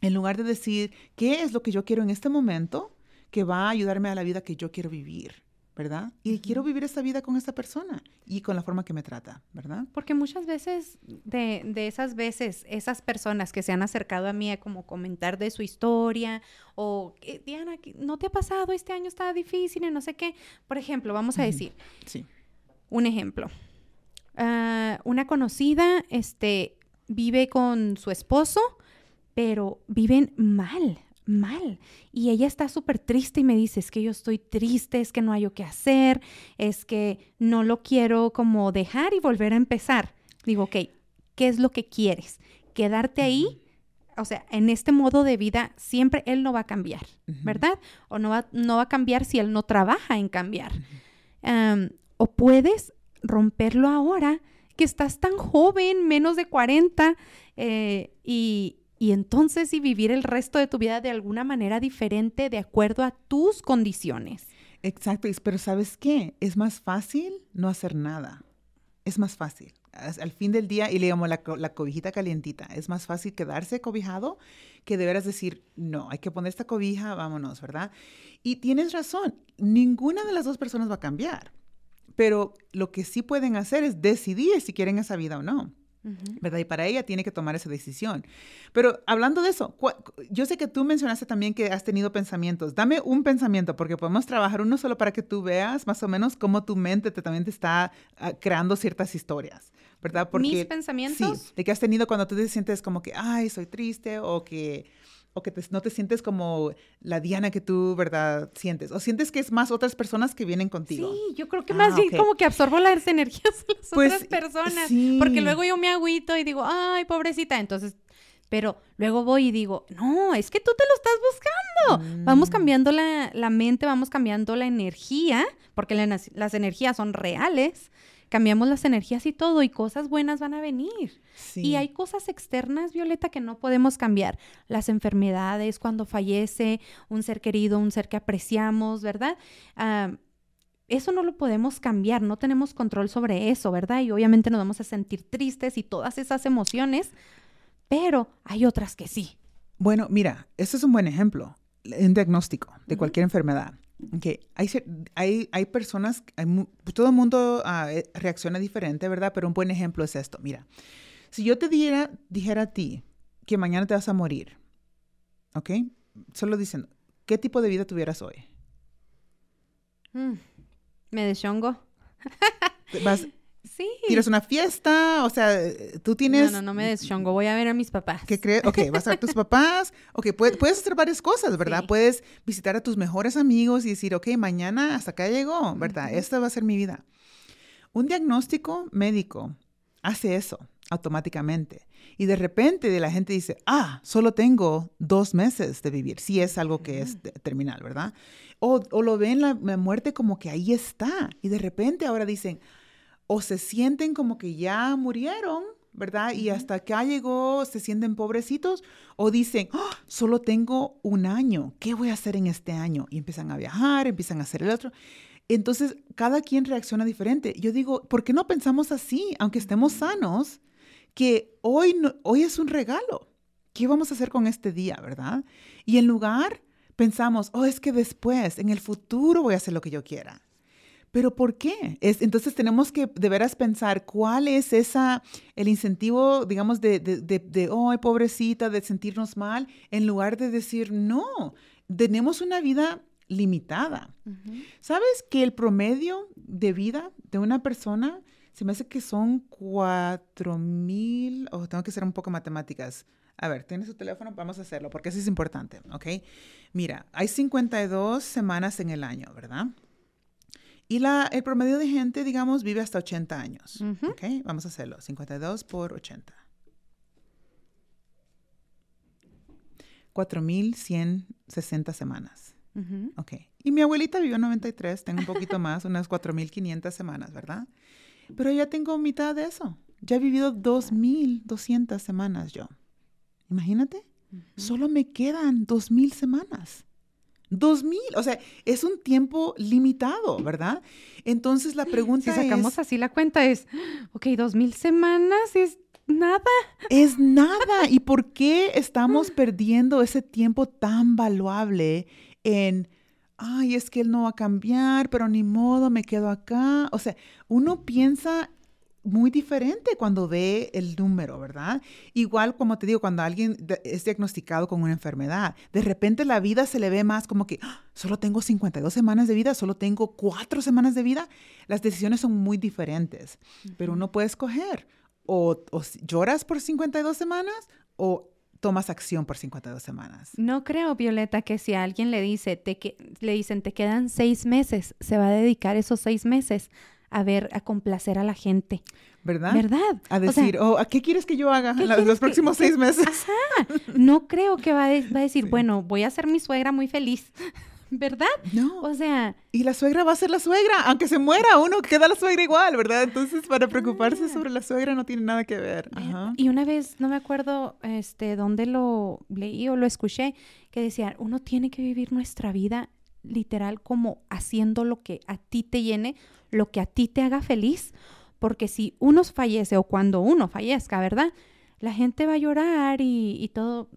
En lugar de decir, ¿qué es lo que yo quiero en este momento que va a ayudarme a la vida que yo quiero vivir? ¿Verdad? Y quiero vivir esta vida con esta persona y con la forma que me trata, ¿verdad? Porque muchas veces, de, de, esas veces, esas personas que se han acercado a mí a como comentar de su historia o, Diana, ¿no te ha pasado? Este año está difícil y no sé qué. Por ejemplo, vamos a decir, sí. un ejemplo. Ah, una conocida, este, vive con su esposo, pero viven mal mal. Y ella está súper triste y me dice, es que yo estoy triste, es que no hay qué hacer, es que no lo quiero como dejar y volver a empezar. Digo, ok, ¿qué es lo que quieres? ¿Quedarte ahí? O sea, en este modo de vida siempre él no va a cambiar, ¿verdad? O no va, no va a cambiar si él no trabaja en cambiar. o puedes romperlo ahora que estás tan joven, menos de 40, eh, y, y entonces y vivir el resto de tu vida de alguna manera diferente de acuerdo a tus condiciones. Exacto, pero ¿sabes qué? Es más fácil no hacer nada. Es más fácil. Al fin del día, y le llamo la, cobijita calientita, es más fácil quedarse cobijado que deberás decir, no, hay que poner esta cobija, vámonos, ¿verdad? Y tienes razón, ninguna de las dos personas va a cambiar, pero lo que sí pueden hacer es decidir si quieren esa vida o no. ¿Verdad? Y para ella tiene que tomar esa decisión. Pero hablando de eso, yo sé que tú mencionaste también que has tenido pensamientos. Dame un pensamiento, porque podemos trabajar uno solo para que tú veas más o menos cómo tu mente te, también te está ah, creando ciertas historias, ¿verdad? Porque, ¿Mis pensamientos? Sí, de que has tenido cuando tú te sientes como que, ay, soy triste o que o que no te sientes como la Diana que tú, ¿verdad? Sientes. O sientes que es más otras personas que vienen contigo. Sí, yo creo que más ah, bien como que absorbo las energías de las pues, otras personas. Porque luego yo me agüito y digo, ay, pobrecita. Entonces, pero luego voy y digo, no, es que tú te lo estás buscando. Vamos mm. cambiando la, la, mente, vamos cambiando la energía, porque las energías son reales cambiamos las energías y todo y cosas buenas van a venir. Y hay cosas externas, Violeta, que no podemos cambiar. Las enfermedades, cuando fallece un ser querido, un ser que apreciamos, ¿verdad? eso no lo podemos cambiar, no tenemos control sobre eso, ¿verdad? Y obviamente nos vamos a sentir tristes y todas esas emociones, pero hay otras que sí. Bueno, mira, este es un buen ejemplo, un diagnóstico de cualquier enfermedad. Hay, hay, hay personas, pues, todo el mundo ah, eh, reacciona diferente, ¿verdad? Pero un buen ejemplo es esto. Mira, si yo te diera, dijera a ti que mañana te vas a morir, ¿ok? Solo dicen, ¿qué tipo de vida tuvieras hoy? Mm, me deschongo. Vas, Sí. ¿Tienes una fiesta? O sea, tú tienes... No, no, no me deschongo. Voy a ver a mis papás. ¿Qué crees? Ok, vas a ver a tus papás. Ok, puedes, puedes hacer varias cosas, ¿verdad? Puedes visitar a tus mejores amigos y decir, ok, mañana hasta acá llegó, ¿verdad? Esta va a ser mi vida. Un diagnóstico médico hace eso automáticamente. Y de repente la gente dice, ah, solo tengo dos meses de vivir, si es algo que es terminal, ¿verdad? O, o lo ven la, la muerte como que ahí está. Y de repente ahora dicen, o se sienten como que ya murieron, ¿verdad? Y hasta acá llegó, se sienten pobrecitos, o dicen, ¡Ah! solo tengo un año, ¿qué voy a hacer en este año? Y empiezan a viajar, empiezan a hacer el otro. Entonces, cada quien reacciona diferente. Yo digo, ¿por qué no pensamos así, aunque estemos sanos, que hoy, hoy es un regalo? ¿Qué vamos a hacer con este día, verdad? Y en lugar, pensamos, oh, es que después, en el futuro voy a hacer lo que yo quiera. ¿Pero por qué? Es, entonces tenemos que de veras pensar cuál es esa, el incentivo, digamos, de, de, de, oh, pobrecita, de sentirnos mal, en lugar de decir, no, tenemos una vida limitada. ¿Sabes que el promedio de vida de una persona se me hace que son cuatro mil, o tengo que hacer un poco matemáticas. A ver, ¿tienes su teléfono? Vamos a hacerlo, porque eso es importante, ¿ok? Mira, hay 52 semanas en el año, ¿verdad? Y la, el promedio de gente, digamos, vive hasta 80 años. ¿Ok? Vamos a hacerlo. 52 por 80. 4.160 semanas. Ok. Y mi abuelita vivió 93, tengo un poquito más, unas 4.500 semanas, ¿verdad? Pero ya tengo mitad de eso. Ya he vivido 2.200 semanas yo. Imagínate. Solo me quedan 2.000 semanas. 2000, o sea, es un tiempo limitado, ¿verdad? Entonces la pregunta es... Si sacamos así la cuenta es, ok, 2000 semanas es nada. Es nada. ¿Y por qué estamos perdiendo ese tiempo tan valuable en, ay, es que él no va a cambiar, pero ni modo, me quedo acá? O sea, uno piensa muy diferente cuando ve el número, ¿verdad? Igual, como te digo, cuando alguien es diagnosticado con una enfermedad, de repente la vida se le ve más como que ¡Ah! solo tengo 52 semanas de vida, solo tengo 4 semanas de vida. Las decisiones son muy diferentes, pero uno puede escoger o, o lloras por 52 semanas o tomas acción por 52 semanas. No creo, Violeta, que si a alguien le dice, te que, le dicen, te quedan seis meses, se va a dedicar esos seis meses a ver, a complacer a la gente. ¿Verdad? ¿Verdad? A decir, oh, ¿a qué quieres que yo haga en los próximos seis meses? Ajá. No creo que va a, va a decir, bueno, voy a hacer mi suegra muy feliz. ¿verdad? No. O sea. Y la suegra va a ser la suegra, aunque se muera uno, queda la suegra igual, ¿verdad? Entonces, para preocuparse ah. sobre la suegra no tiene nada que ver. Y una vez, no me acuerdo este, dónde lo leí o lo escuché, que decía, uno tiene que vivir nuestra vida literal como haciendo lo que a ti te llene, lo que a ti te haga feliz, porque si uno fallece o cuando uno fallezca, ¿verdad? La gente va a llorar y, y todo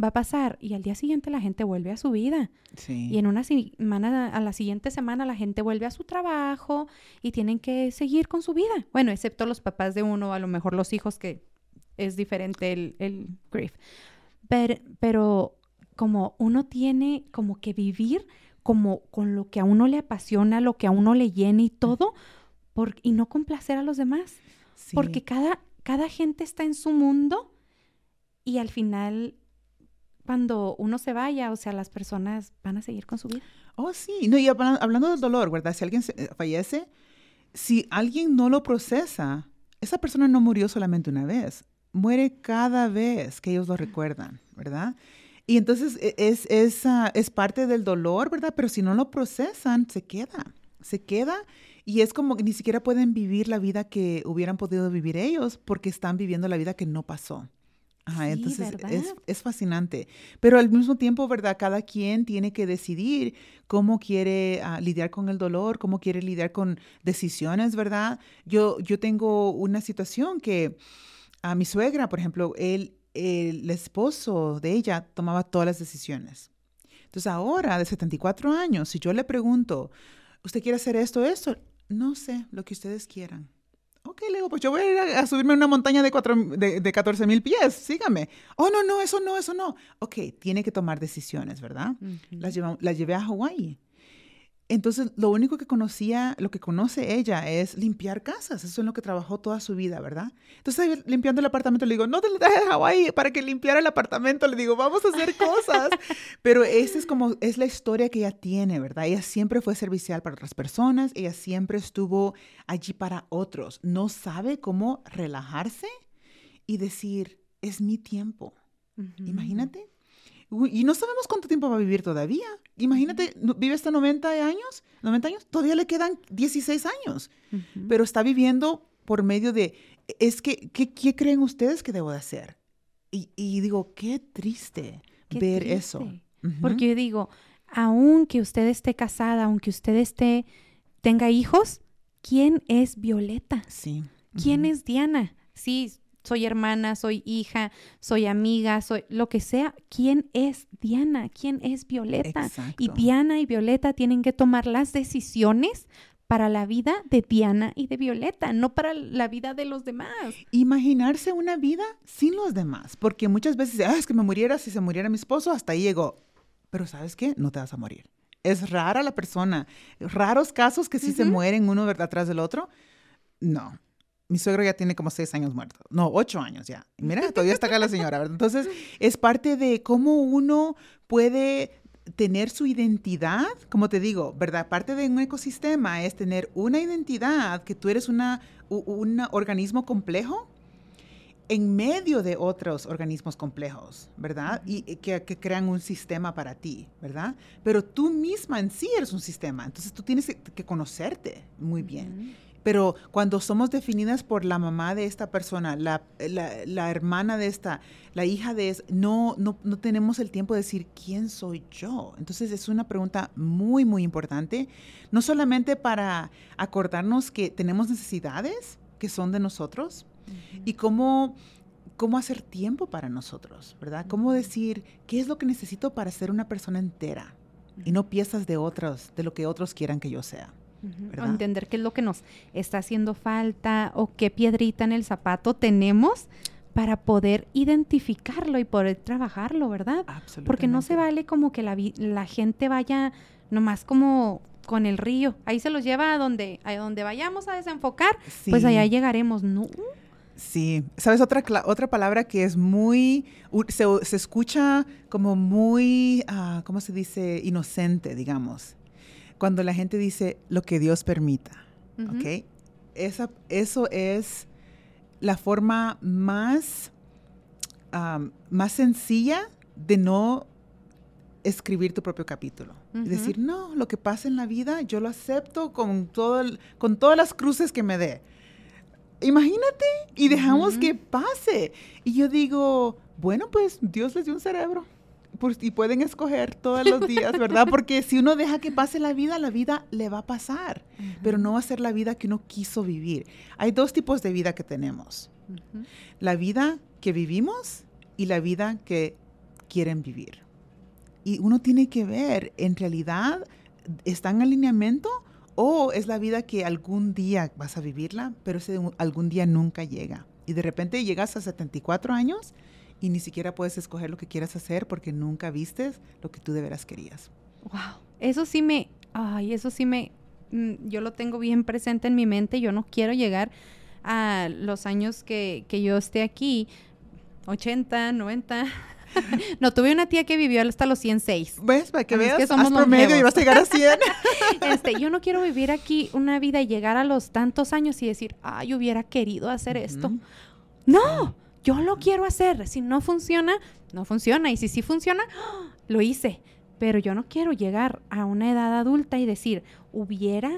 va a pasar y al día siguiente la gente vuelve a su vida. Y en una semana, a la siguiente semana la gente vuelve a su trabajo y tienen que seguir con su vida. Bueno, excepto los papás de uno, a lo mejor los hijos que es diferente el, el grief. Pero, pero como uno tiene como que vivir como con lo que a uno le apasiona, lo que a uno le llena y todo, por, y no complacer a los demás. Porque cada, cada gente está en su mundo y al final cuando uno se vaya, o sea, las personas van a seguir con su vida. Oh, sí. No, y hablando del dolor, ¿verdad? Si alguien eh, fallece, si alguien no lo procesa, esa persona no murió solamente una vez, muere cada vez que ellos lo recuerdan, ¿verdad? Y entonces e, es, es, es parte del dolor, ¿verdad? Pero si no lo procesan, se queda, se queda y es como que ni siquiera pueden vivir la vida que hubieran podido vivir ellos porque están viviendo la vida que no pasó entonces es, fascinante. Pero al mismo tiempo, ¿verdad? Cada quien tiene que decidir cómo quiere ah, lidiar con el dolor, cómo quiere lidiar con decisiones, ¿verdad? Yo, yo tengo una situación que a mi suegra, por ejemplo, él, el esposo de ella tomaba todas las decisiones. Entonces ahora, de 74 años, si yo le pregunto, ¿usted quiere hacer esto, esto? No sé, lo que ustedes quieran. Ok, le digo, pues yo voy a ir a, subirme a una montaña de, cuatro, de, de 14 mil pies, sígame. Oh, no, no, eso no, eso no. Ok, tiene que tomar decisiones, ¿verdad? las, las llevé a Hawái. Entonces, lo único que conocía, lo que conoce ella es limpiar casas. Eso es lo que trabajó toda su vida, ¿verdad? Entonces, limpiando el apartamento, le digo, no te lo traje a Hawái para que limpiara el apartamento. Le digo, vamos a hacer cosas. Pero esa es como, es la historia que ella tiene, ¿verdad? Ella siempre fue servicial para otras personas. Ella siempre estuvo allí para otros. No sabe cómo relajarse y decir, es mi tiempo. Imagínate. Y no sabemos cuánto tiempo va a vivir todavía. Imagínate, vive hasta 90 años, 90 años, todavía le quedan 16 años, pero está viviendo por medio de, es que, ¿qué, creen ustedes que debo de hacer? Y, digo, qué triste ver eso. Porque yo digo, aunque usted esté casada, aunque usted esté, tenga hijos, ¿quién es Violeta? Sí. ¿Quién es Diana? Sí, soy hermana, soy hija, soy amiga, soy lo que sea. ¿Quién es Diana? ¿Quién es Violeta? Y Diana y Violeta tienen que tomar las decisiones para la vida de Diana y de Violeta, no para la vida de los demás. Imaginarse una vida sin los demás, porque muchas veces, ah, es que me muriera si se muriera mi esposo, hasta ahí llegó. Pero ¿sabes qué? No te vas a morir. Es rara la persona. Raros casos que sí se mueren uno atrás del otro. No, mi suegro ya tiene como seis años muerto. No, ocho años ya. mira, todavía está acá la señora. Entonces, es parte de cómo uno puede tener su identidad, como te digo, ¿verdad? Parte de un ecosistema es tener una identidad, que tú eres una, un organismo complejo en medio de otros organismos complejos, ¿verdad? Y que, crean un sistema para ti, ¿verdad? Pero tú misma en sí eres un sistema, entonces tú tienes que, conocerte muy bien. Pero cuando somos definidas por la mamá de esta persona, la, la, hermana de esta, la hija de esta, no, no, no, tenemos el tiempo de decir quién soy yo. Entonces es una pregunta muy, muy importante, no solamente para acordarnos que tenemos necesidades que son de nosotros y cómo, cómo hacer tiempo para nosotros, ¿verdad? Cómo decir qué es lo que necesito para ser una persona entera y no piezas de otros, de lo que otros quieran que yo sea entender qué es lo que nos está haciendo falta o qué piedrita en el zapato tenemos para poder identificarlo y poder trabajarlo, ¿verdad? Porque no se vale como que la, la gente vaya nomás como con el río. Ahí se los lleva a donde, a donde vayamos a desenfocar, pues allá llegaremos. No. Sí, sabes otra otra palabra que es muy se, se escucha como muy ah, ¿cómo se dice? inocente, digamos. Cuando la gente dice lo que Dios permita, ¿ok? Esa, eso es la forma más más sencilla de no escribir tu propio capítulo. y decir, no, lo que pasa en la vida, yo lo acepto con, todo con todas las cruces que me dé. Imagínate y dejamos que pase. Y yo digo, bueno, pues Dios les dio un cerebro. Y pueden escoger todos los días, ¿verdad? Porque si uno deja que pase la vida, la vida le va a pasar, pero no va a ser la vida que uno quiso vivir. Hay dos tipos de vida que tenemos. La vida que vivimos y la vida que quieren vivir. Y uno tiene que ver, en realidad, ¿está en alineamiento o es la vida que algún día vas a vivirla, pero ese algún día nunca llega? Y de repente llegas a 74 años y ni siquiera puedes escoger lo que quieras hacer porque nunca vistes lo que tú de veras querías. Wow, eso sí me, ay, eso sí me, mm, yo lo tengo bien presente en mi mente, yo no quiero llegar a los años que, que yo esté aquí, 80, 90, no, tuve una tía que vivió hasta los 106. ¿Ves? Para que veas, que somos promedio y vas a llegar a 100. este, yo no quiero vivir aquí una vida y llegar a los tantos años y decir, ay, hubiera querido hacer esto. No, yo lo quiero hacer. Si no funciona, no funciona. Y si sí funciona, lo hice. Pero yo no quiero llegar a una edad adulta y decir, hubiera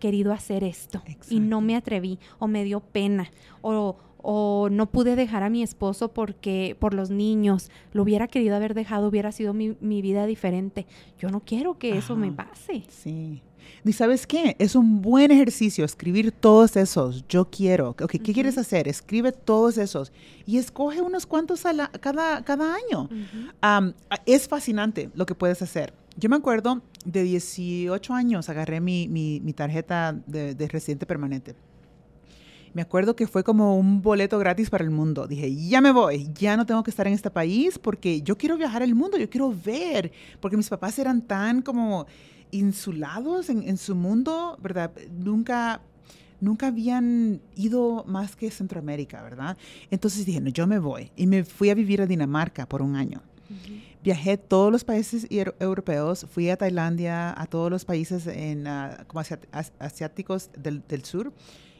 querido hacer esto y no me atreví o me dio pena o o no pude dejar a mi esposo porque por los niños, lo hubiera querido haber dejado, hubiera sido mi, vida diferente. Yo no quiero que eso me pase. Sí. ¿Y sabes qué? Es un buen ejercicio escribir todos esos. Yo quiero. Okay, ¿Qué quieres hacer? Escribe todos esos y escoge unos cuantos a cada, cada año. es fascinante lo que puedes hacer. Yo me acuerdo de 18 años, agarré mi, mi, tarjeta de, de residente permanente me acuerdo que fue como un boleto gratis para el mundo. Dije, ya me voy, ya no tengo que estar en este país porque yo quiero viajar al mundo, yo quiero ver, porque mis papás eran tan como insulados en, su mundo, ¿verdad? Nunca nunca habían ido más que Centroamérica, ¿verdad? Entonces dije, no, yo me voy. Y me fui a vivir a Dinamarca por un año. Viajé a todos los países europeos, fui a Tailandia, a todos los países en, ah, como asiáticos del, del sur.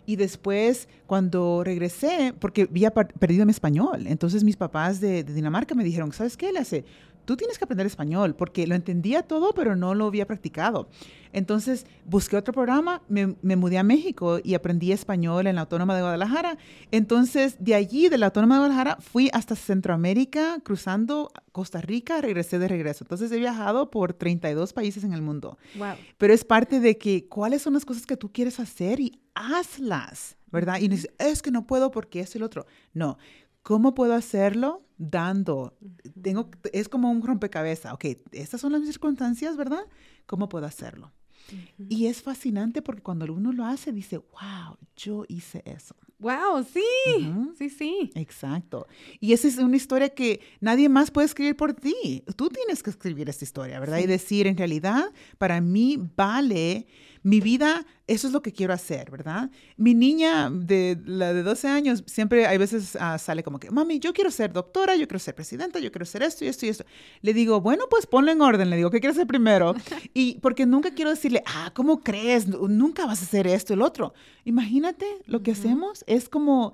Y después, cuando regresé, porque había perdido mi español, entonces mis papás de, Dinamarca me dijeron, ¿sabes qué? Le hace, tú tienes que aprender español, porque lo entendía todo, pero no lo había practicado. Entonces busqué otro programa, me, mudé a México y aprendí español en la Autónoma de Guadalajara. Entonces de allí, de la Autónoma de Guadalajara, fui hasta Centroamérica, cruzando Costa Rica, regresé de regreso. Entonces he viajado por 32 países en el mundo. Wow. Pero es parte de que cuáles son las cosas que tú quieres hacer y hazlas, ¿verdad? Y dices, es que no puedo porque es el otro. No, ¿Cómo puedo hacerlo? Dando. Tengo, es como un rompecabezas. Ok, estas son las circunstancias, ¿verdad? ¿Cómo puedo hacerlo? Y es fascinante porque cuando uno lo hace, dice, wow, yo hice eso. Wow, sí, sí, sí. Exacto. Y esa es una historia que nadie más puede escribir por ti. Tú tienes que escribir esta historia, ¿verdad? Y decir, en realidad, para mí vale mi vida, eso es lo que quiero hacer, ¿verdad? Mi niña de la de 12 años siempre hay veces ah, sale como que, mami, yo quiero ser doctora, yo quiero ser presidenta, yo quiero ser esto y esto y esto. Le digo, bueno, pues ponlo en orden, le digo, ¿qué quieres hacer primero? Y porque nunca quiero decirle, ah, ¿cómo crees? Nunca vas a hacer esto, el otro. Imagínate, lo que hacemos es como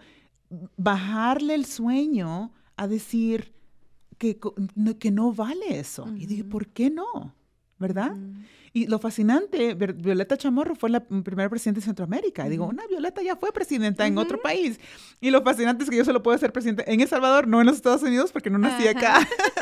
bajarle el sueño a decir que, que no vale eso. Y digo, ¿por qué no? ¿Verdad? Y lo fascinante, Violeta Chamorro fue la primera presidenta de Centroamérica. Digo, una Violeta ya fue presidenta en otro país. Y lo fascinante es que yo solo puedo ser presidenta en El Salvador, no en los Estados Unidos, porque no nací acá.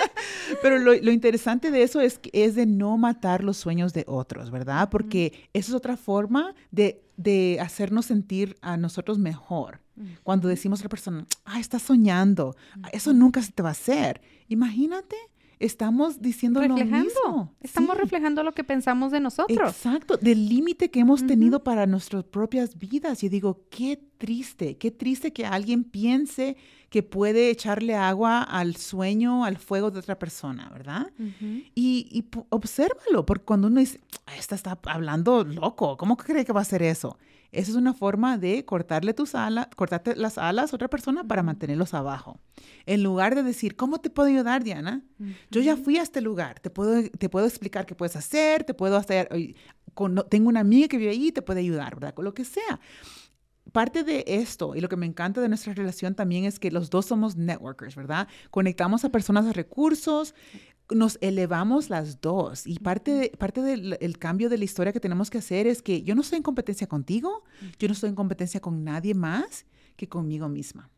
Pero lo, interesante de eso es, es de no matar los sueños de otros, ¿verdad? Porque esa es otra forma de, de hacernos sentir a nosotros mejor. Cuando decimos a la persona, ah, estás soñando, eso nunca se te va a hacer. Imagínate estamos diciendo lo mismo. Estamos reflejando lo que pensamos de nosotros. Exacto, del límite que hemos tenido para nuestras propias vidas. Yo digo, qué triste, qué triste que alguien piense que puede echarle agua al sueño, al fuego de otra persona, ¿verdad? Y, y obsérvalo, porque cuando uno dice, esta está hablando loco, ¿cómo cree que va a hacer eso? Esa es una forma de cortarle tus alas, cortarte las alas a otra persona para mantenerlos abajo. En lugar de decir, ¿cómo te puedo ayudar, Diana? Yo ya fui a este lugar, te puedo, te puedo explicar qué puedes hacer, te puedo hacer, tengo una amiga que vive ahí y te puede ayudar, ¿verdad? Con lo que sea. Parte de esto y lo que me encanta de nuestra relación también es que los dos somos networkers, ¿verdad? Conectamos a personas a recursos, nos elevamos las dos. Y parte, parte del cambio de la historia que tenemos que hacer es que yo no estoy en competencia contigo, yo no estoy en competencia con nadie más que conmigo misma.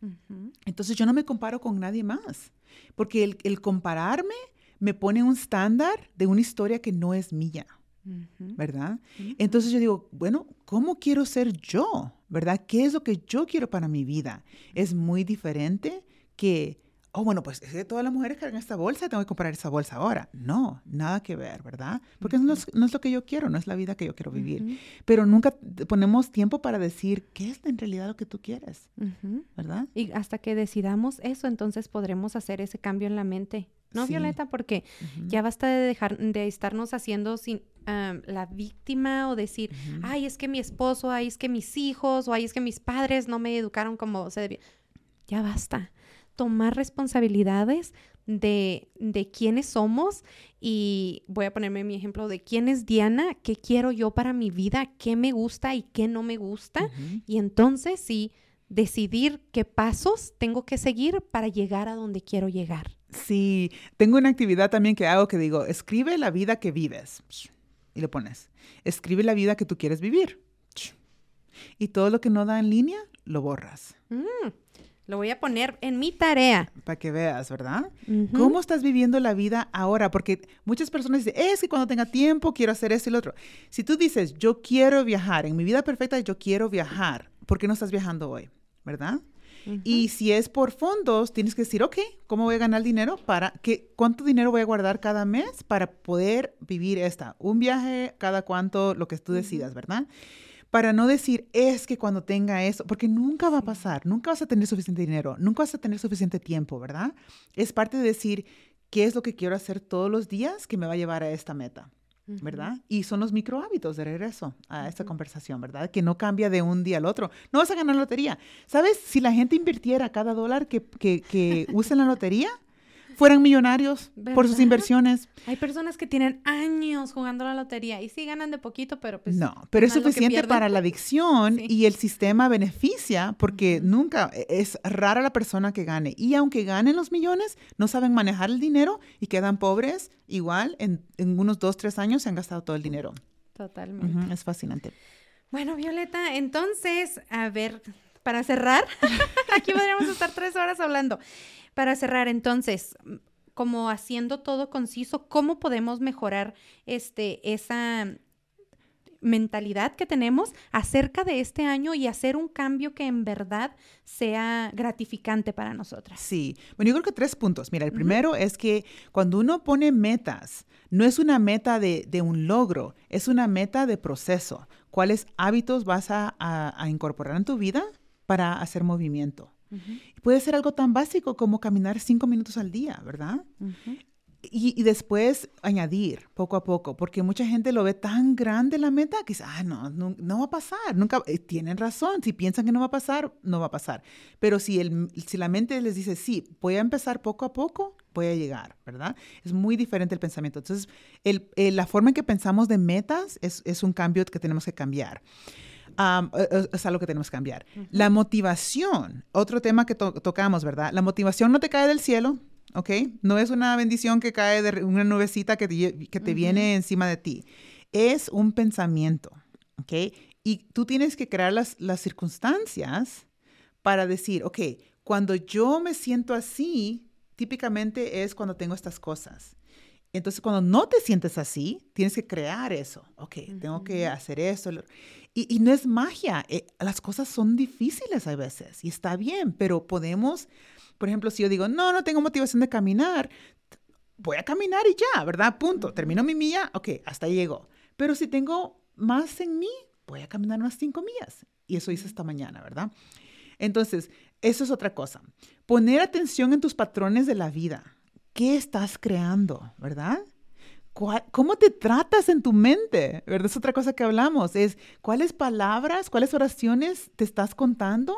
Entonces yo no me comparo con nadie más, porque el, el compararme me pone un estándar de una historia que no es mía. ¿Verdad? Entonces yo digo, bueno, ¿cómo quiero ser yo? ¿Verdad? ¿Qué es lo que yo quiero para mi vida? Es muy diferente que oh, bueno, pues es que todas las mujeres cargan esta bolsa, tengo que comprar esa bolsa ahora. No, nada que ver, ¿verdad? Porque no, es, lo que yo quiero, no es la vida que yo quiero vivir. Pero nunca ponemos tiempo para decir qué es en realidad lo que tú quieres, ¿verdad? Y hasta que decidamos eso, entonces podremos hacer ese cambio en la mente. ¿No, Violeta? Porque ya basta de dejar de estarnos haciendo sin, la víctima o decir, ay, es que mi esposo, ay, es que mis hijos, o ay, es que mis padres no me educaron como se debía. Ya basta tomar responsabilidades de, de quiénes somos y voy a ponerme mi ejemplo de quién es Diana, qué quiero yo para mi vida, qué me gusta y qué no me gusta. Y entonces sí, decidir qué pasos tengo que seguir para llegar a donde quiero llegar. Sí, tengo una actividad también que hago que digo, escribe la vida que vives. Y lo pones. Escribe la vida que tú quieres vivir. Y todo lo que no da en línea, lo borras. Mm. Lo voy a poner en mi tarea. Para que veas, ¿verdad? ¿Cómo estás viviendo la vida ahora? Porque muchas personas dicen, es que cuando tenga tiempo quiero hacer esto y lo otro. Si tú dices, yo quiero viajar, en mi vida perfecta yo quiero viajar, ¿por qué no estás viajando hoy? ¿Verdad? Y si es por fondos, tienes que decir, ok, ¿cómo voy a ganar dinero? Para que, ¿Cuánto dinero voy a guardar cada mes para poder vivir esta? Un viaje cada cuánto, lo que tú decidas, ¿verdad? Para no decir, es que cuando tenga eso, porque nunca va a pasar, nunca vas a tener suficiente dinero, nunca vas a tener suficiente tiempo, ¿verdad? Es parte de decir, ¿qué es lo que quiero hacer todos los días que me va a llevar a esta meta? ¿verdad? Y son los micro hábitos de regreso a esta conversación, ¿verdad? Que no cambia de un día al otro. No vas a ganar lotería. ¿Sabes? Si la gente invirtiera cada dólar que, que, que usa en la lotería, fueran millonarios por sus inversiones. Hay personas que tienen años jugando la lotería y sí ganan de poquito, pero pues... No, pero es suficiente para la adicción y el sistema beneficia porque nunca e, es rara la persona que gane. Y aunque ganen los millones, no saben manejar el dinero y quedan pobres. Igual, en, unos dos, tres años se han gastado todo el dinero. Totalmente. Es fascinante. Bueno, Violeta, entonces, a ver, para cerrar, aquí podríamos estar tres horas hablando. Para cerrar, entonces, como haciendo todo conciso, ¿cómo podemos mejorar este, esa mentalidad que tenemos acerca de este año y hacer un cambio que en verdad sea gratificante para nosotras. Sí, bueno, yo creo que tres puntos. Mira, el primero es que cuando uno pone metas, no es una meta de, un logro, es una meta de proceso. ¿Cuáles hábitos vas a incorporar en tu vida para hacer movimiento? Puede ser algo tan básico como caminar cinco minutos al día, ¿verdad? y, después añadir poco a poco, porque mucha gente lo ve tan grande la meta que dice, ah, no, no, va a pasar, nunca, eh, tienen razón, si piensan que no va a pasar, no va a pasar. Pero si, el, si la mente les dice, sí, voy a empezar poco a poco, voy a llegar, ¿verdad? Es muy diferente el pensamiento. Entonces, el, la forma en que pensamos de metas es, es un cambio que tenemos que cambiar. E, es, algo que tenemos que cambiar. La motivación, otro tema que tocamos, ¿verdad? La motivación no te cae del cielo, ¿ok? No es una bendición que cae de una nubecita que te, que te viene encima de ti. Es un pensamiento, ¿ok? Y tú tienes que crear las, las circunstancias para decir, ok, cuando yo me siento así, típicamente es cuando tengo estas cosas. Entonces, cuando no te sientes así, tienes que crear eso. Ok, tengo que hacer esto. Y, no es magia. Eh, las cosas son difíciles a veces y está bien, pero podemos, por ejemplo, si yo digo, no, no tengo motivación de caminar, voy a caminar y ya, ¿verdad? Punto. Termino mi milla, ok, hasta llego. Pero si tengo más en mí, voy a caminar unas cinco millas. Y eso hice esta mañana, ¿verdad? Entonces, eso es otra cosa. Poner atención en tus patrones de la vida. ¿Qué estás creando, verdad? ¿Cómo te tratas en tu mente? ¿Verdad? Es otra cosa que hablamos. Es cuáles palabras, cuáles oraciones te estás contando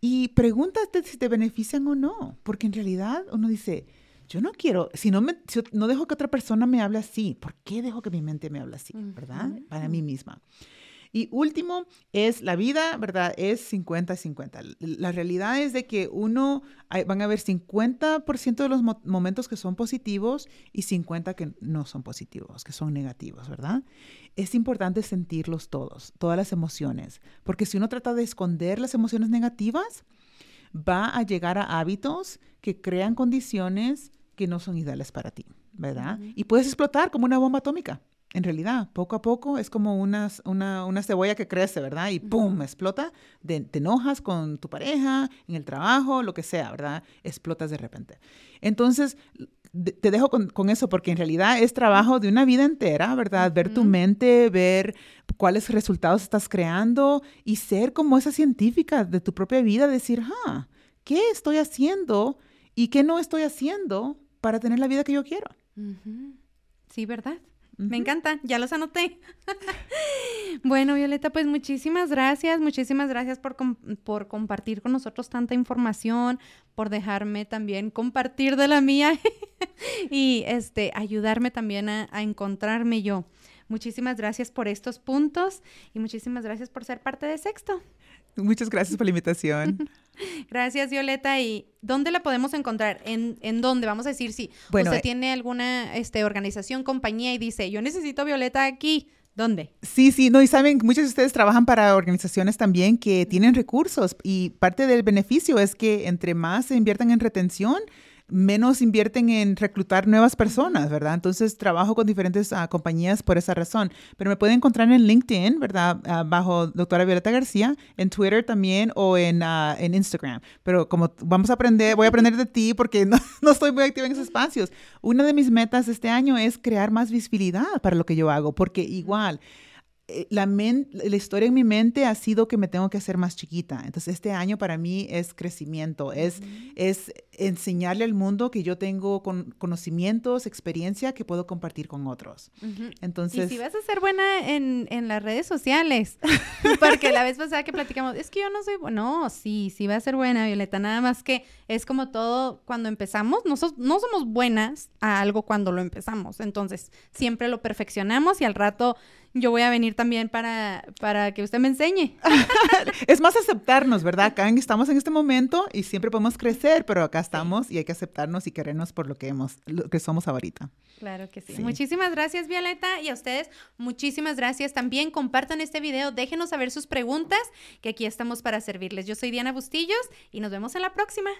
y pregúntate si te benefician o no. Porque en realidad uno dice, yo no quiero, si no, me, no dejo que otra persona me hable así, ¿por qué dejo que mi mente me hable así? ¿Verdad? Para mí misma. Y último es la vida, ¿verdad? Es 50-50. La realidad es de que uno, van a haber 50% de los momentos que son positivos y 50 que no son positivos, que son negativos, ¿verdad? Es importante sentirlos todos, todas las emociones, porque si uno trata de esconder las emociones negativas, va a llegar a hábitos que crean condiciones que no son ideales para ti, ¿verdad? Y puedes explotar como una bomba atómica en realidad, poco a poco es como una, una, cebolla que crece, ¿verdad? Y ¡pum! explota. te enojas con tu pareja, en el trabajo, lo que sea, ¿verdad? Explotas de repente. Entonces, te dejo con, eso porque en realidad es trabajo de una vida entera, ¿verdad? Ver tu mente, ver cuáles resultados estás creando y ser como esa científica de tu propia vida, decir, ah, ¿qué estoy haciendo y qué no estoy haciendo para tener la vida que yo quiero? Sí, ¿verdad? Me encanta, ya los anoté. bueno, Violeta, pues muchísimas gracias, muchísimas gracias por, por, compartir con nosotros tanta información, por dejarme también compartir de la mía y este, ayudarme también a, a encontrarme yo. Muchísimas gracias por estos puntos y muchísimas gracias por ser parte de Sexto. Muchas gracias por la invitación. Gracias, Violeta. ¿Y dónde la podemos encontrar? ¿En, en dónde? Vamos a decir, si bueno, usted eh tiene alguna este, organización, compañía y dice, yo necesito Violeta aquí. ¿Dónde? Sí, sí, no, y saben, muchos de ustedes trabajan para organizaciones también que tienen recursos y parte del beneficio es que entre más se inviertan en retención, menos invierten en reclutar nuevas personas, ¿verdad? Entonces trabajo con diferentes ah, compañías por esa razón. Pero me pueden encontrar en LinkedIn, ¿verdad? Ah, bajo doctora Violeta García, en Twitter también o en, uh, en Instagram. Pero como vamos a aprender, voy a aprender de ti porque no, no estoy muy activa en esos espacios. Una de mis metas este año es crear más visibilidad para lo que yo hago, porque igual eh, la, la historia en mi mente ha sido que me tengo que hacer más chiquita. Entonces, este año para mí es crecimiento, es, es enseñarle al mundo que yo tengo con, conocimientos, experiencia que puedo compartir con otros. Entonces... Y si vas a ser buena en, en las redes sociales, porque la vez pasada que platicamos, es que yo no soy buena. No, sí, sí va a ser buena, Violeta. Nada más que es como todo cuando empezamos, no, no somos buenas a algo cuando lo empezamos. Entonces, siempre lo perfeccionamos y al rato yo voy a venir también para, para que usted me enseñe. es más aceptarnos, ¿verdad? Acá estamos en este momento y siempre podemos crecer, pero acá estamos y hay que aceptarnos y querernos por lo que hemos, lo que somos ahorita. Claro que sí. Muchísimas gracias, Violeta, y a ustedes, muchísimas gracias también. Compartan este video, déjenos saber sus preguntas, que aquí estamos para servirles. Yo soy Diana Bustillos y nos vemos en la próxima.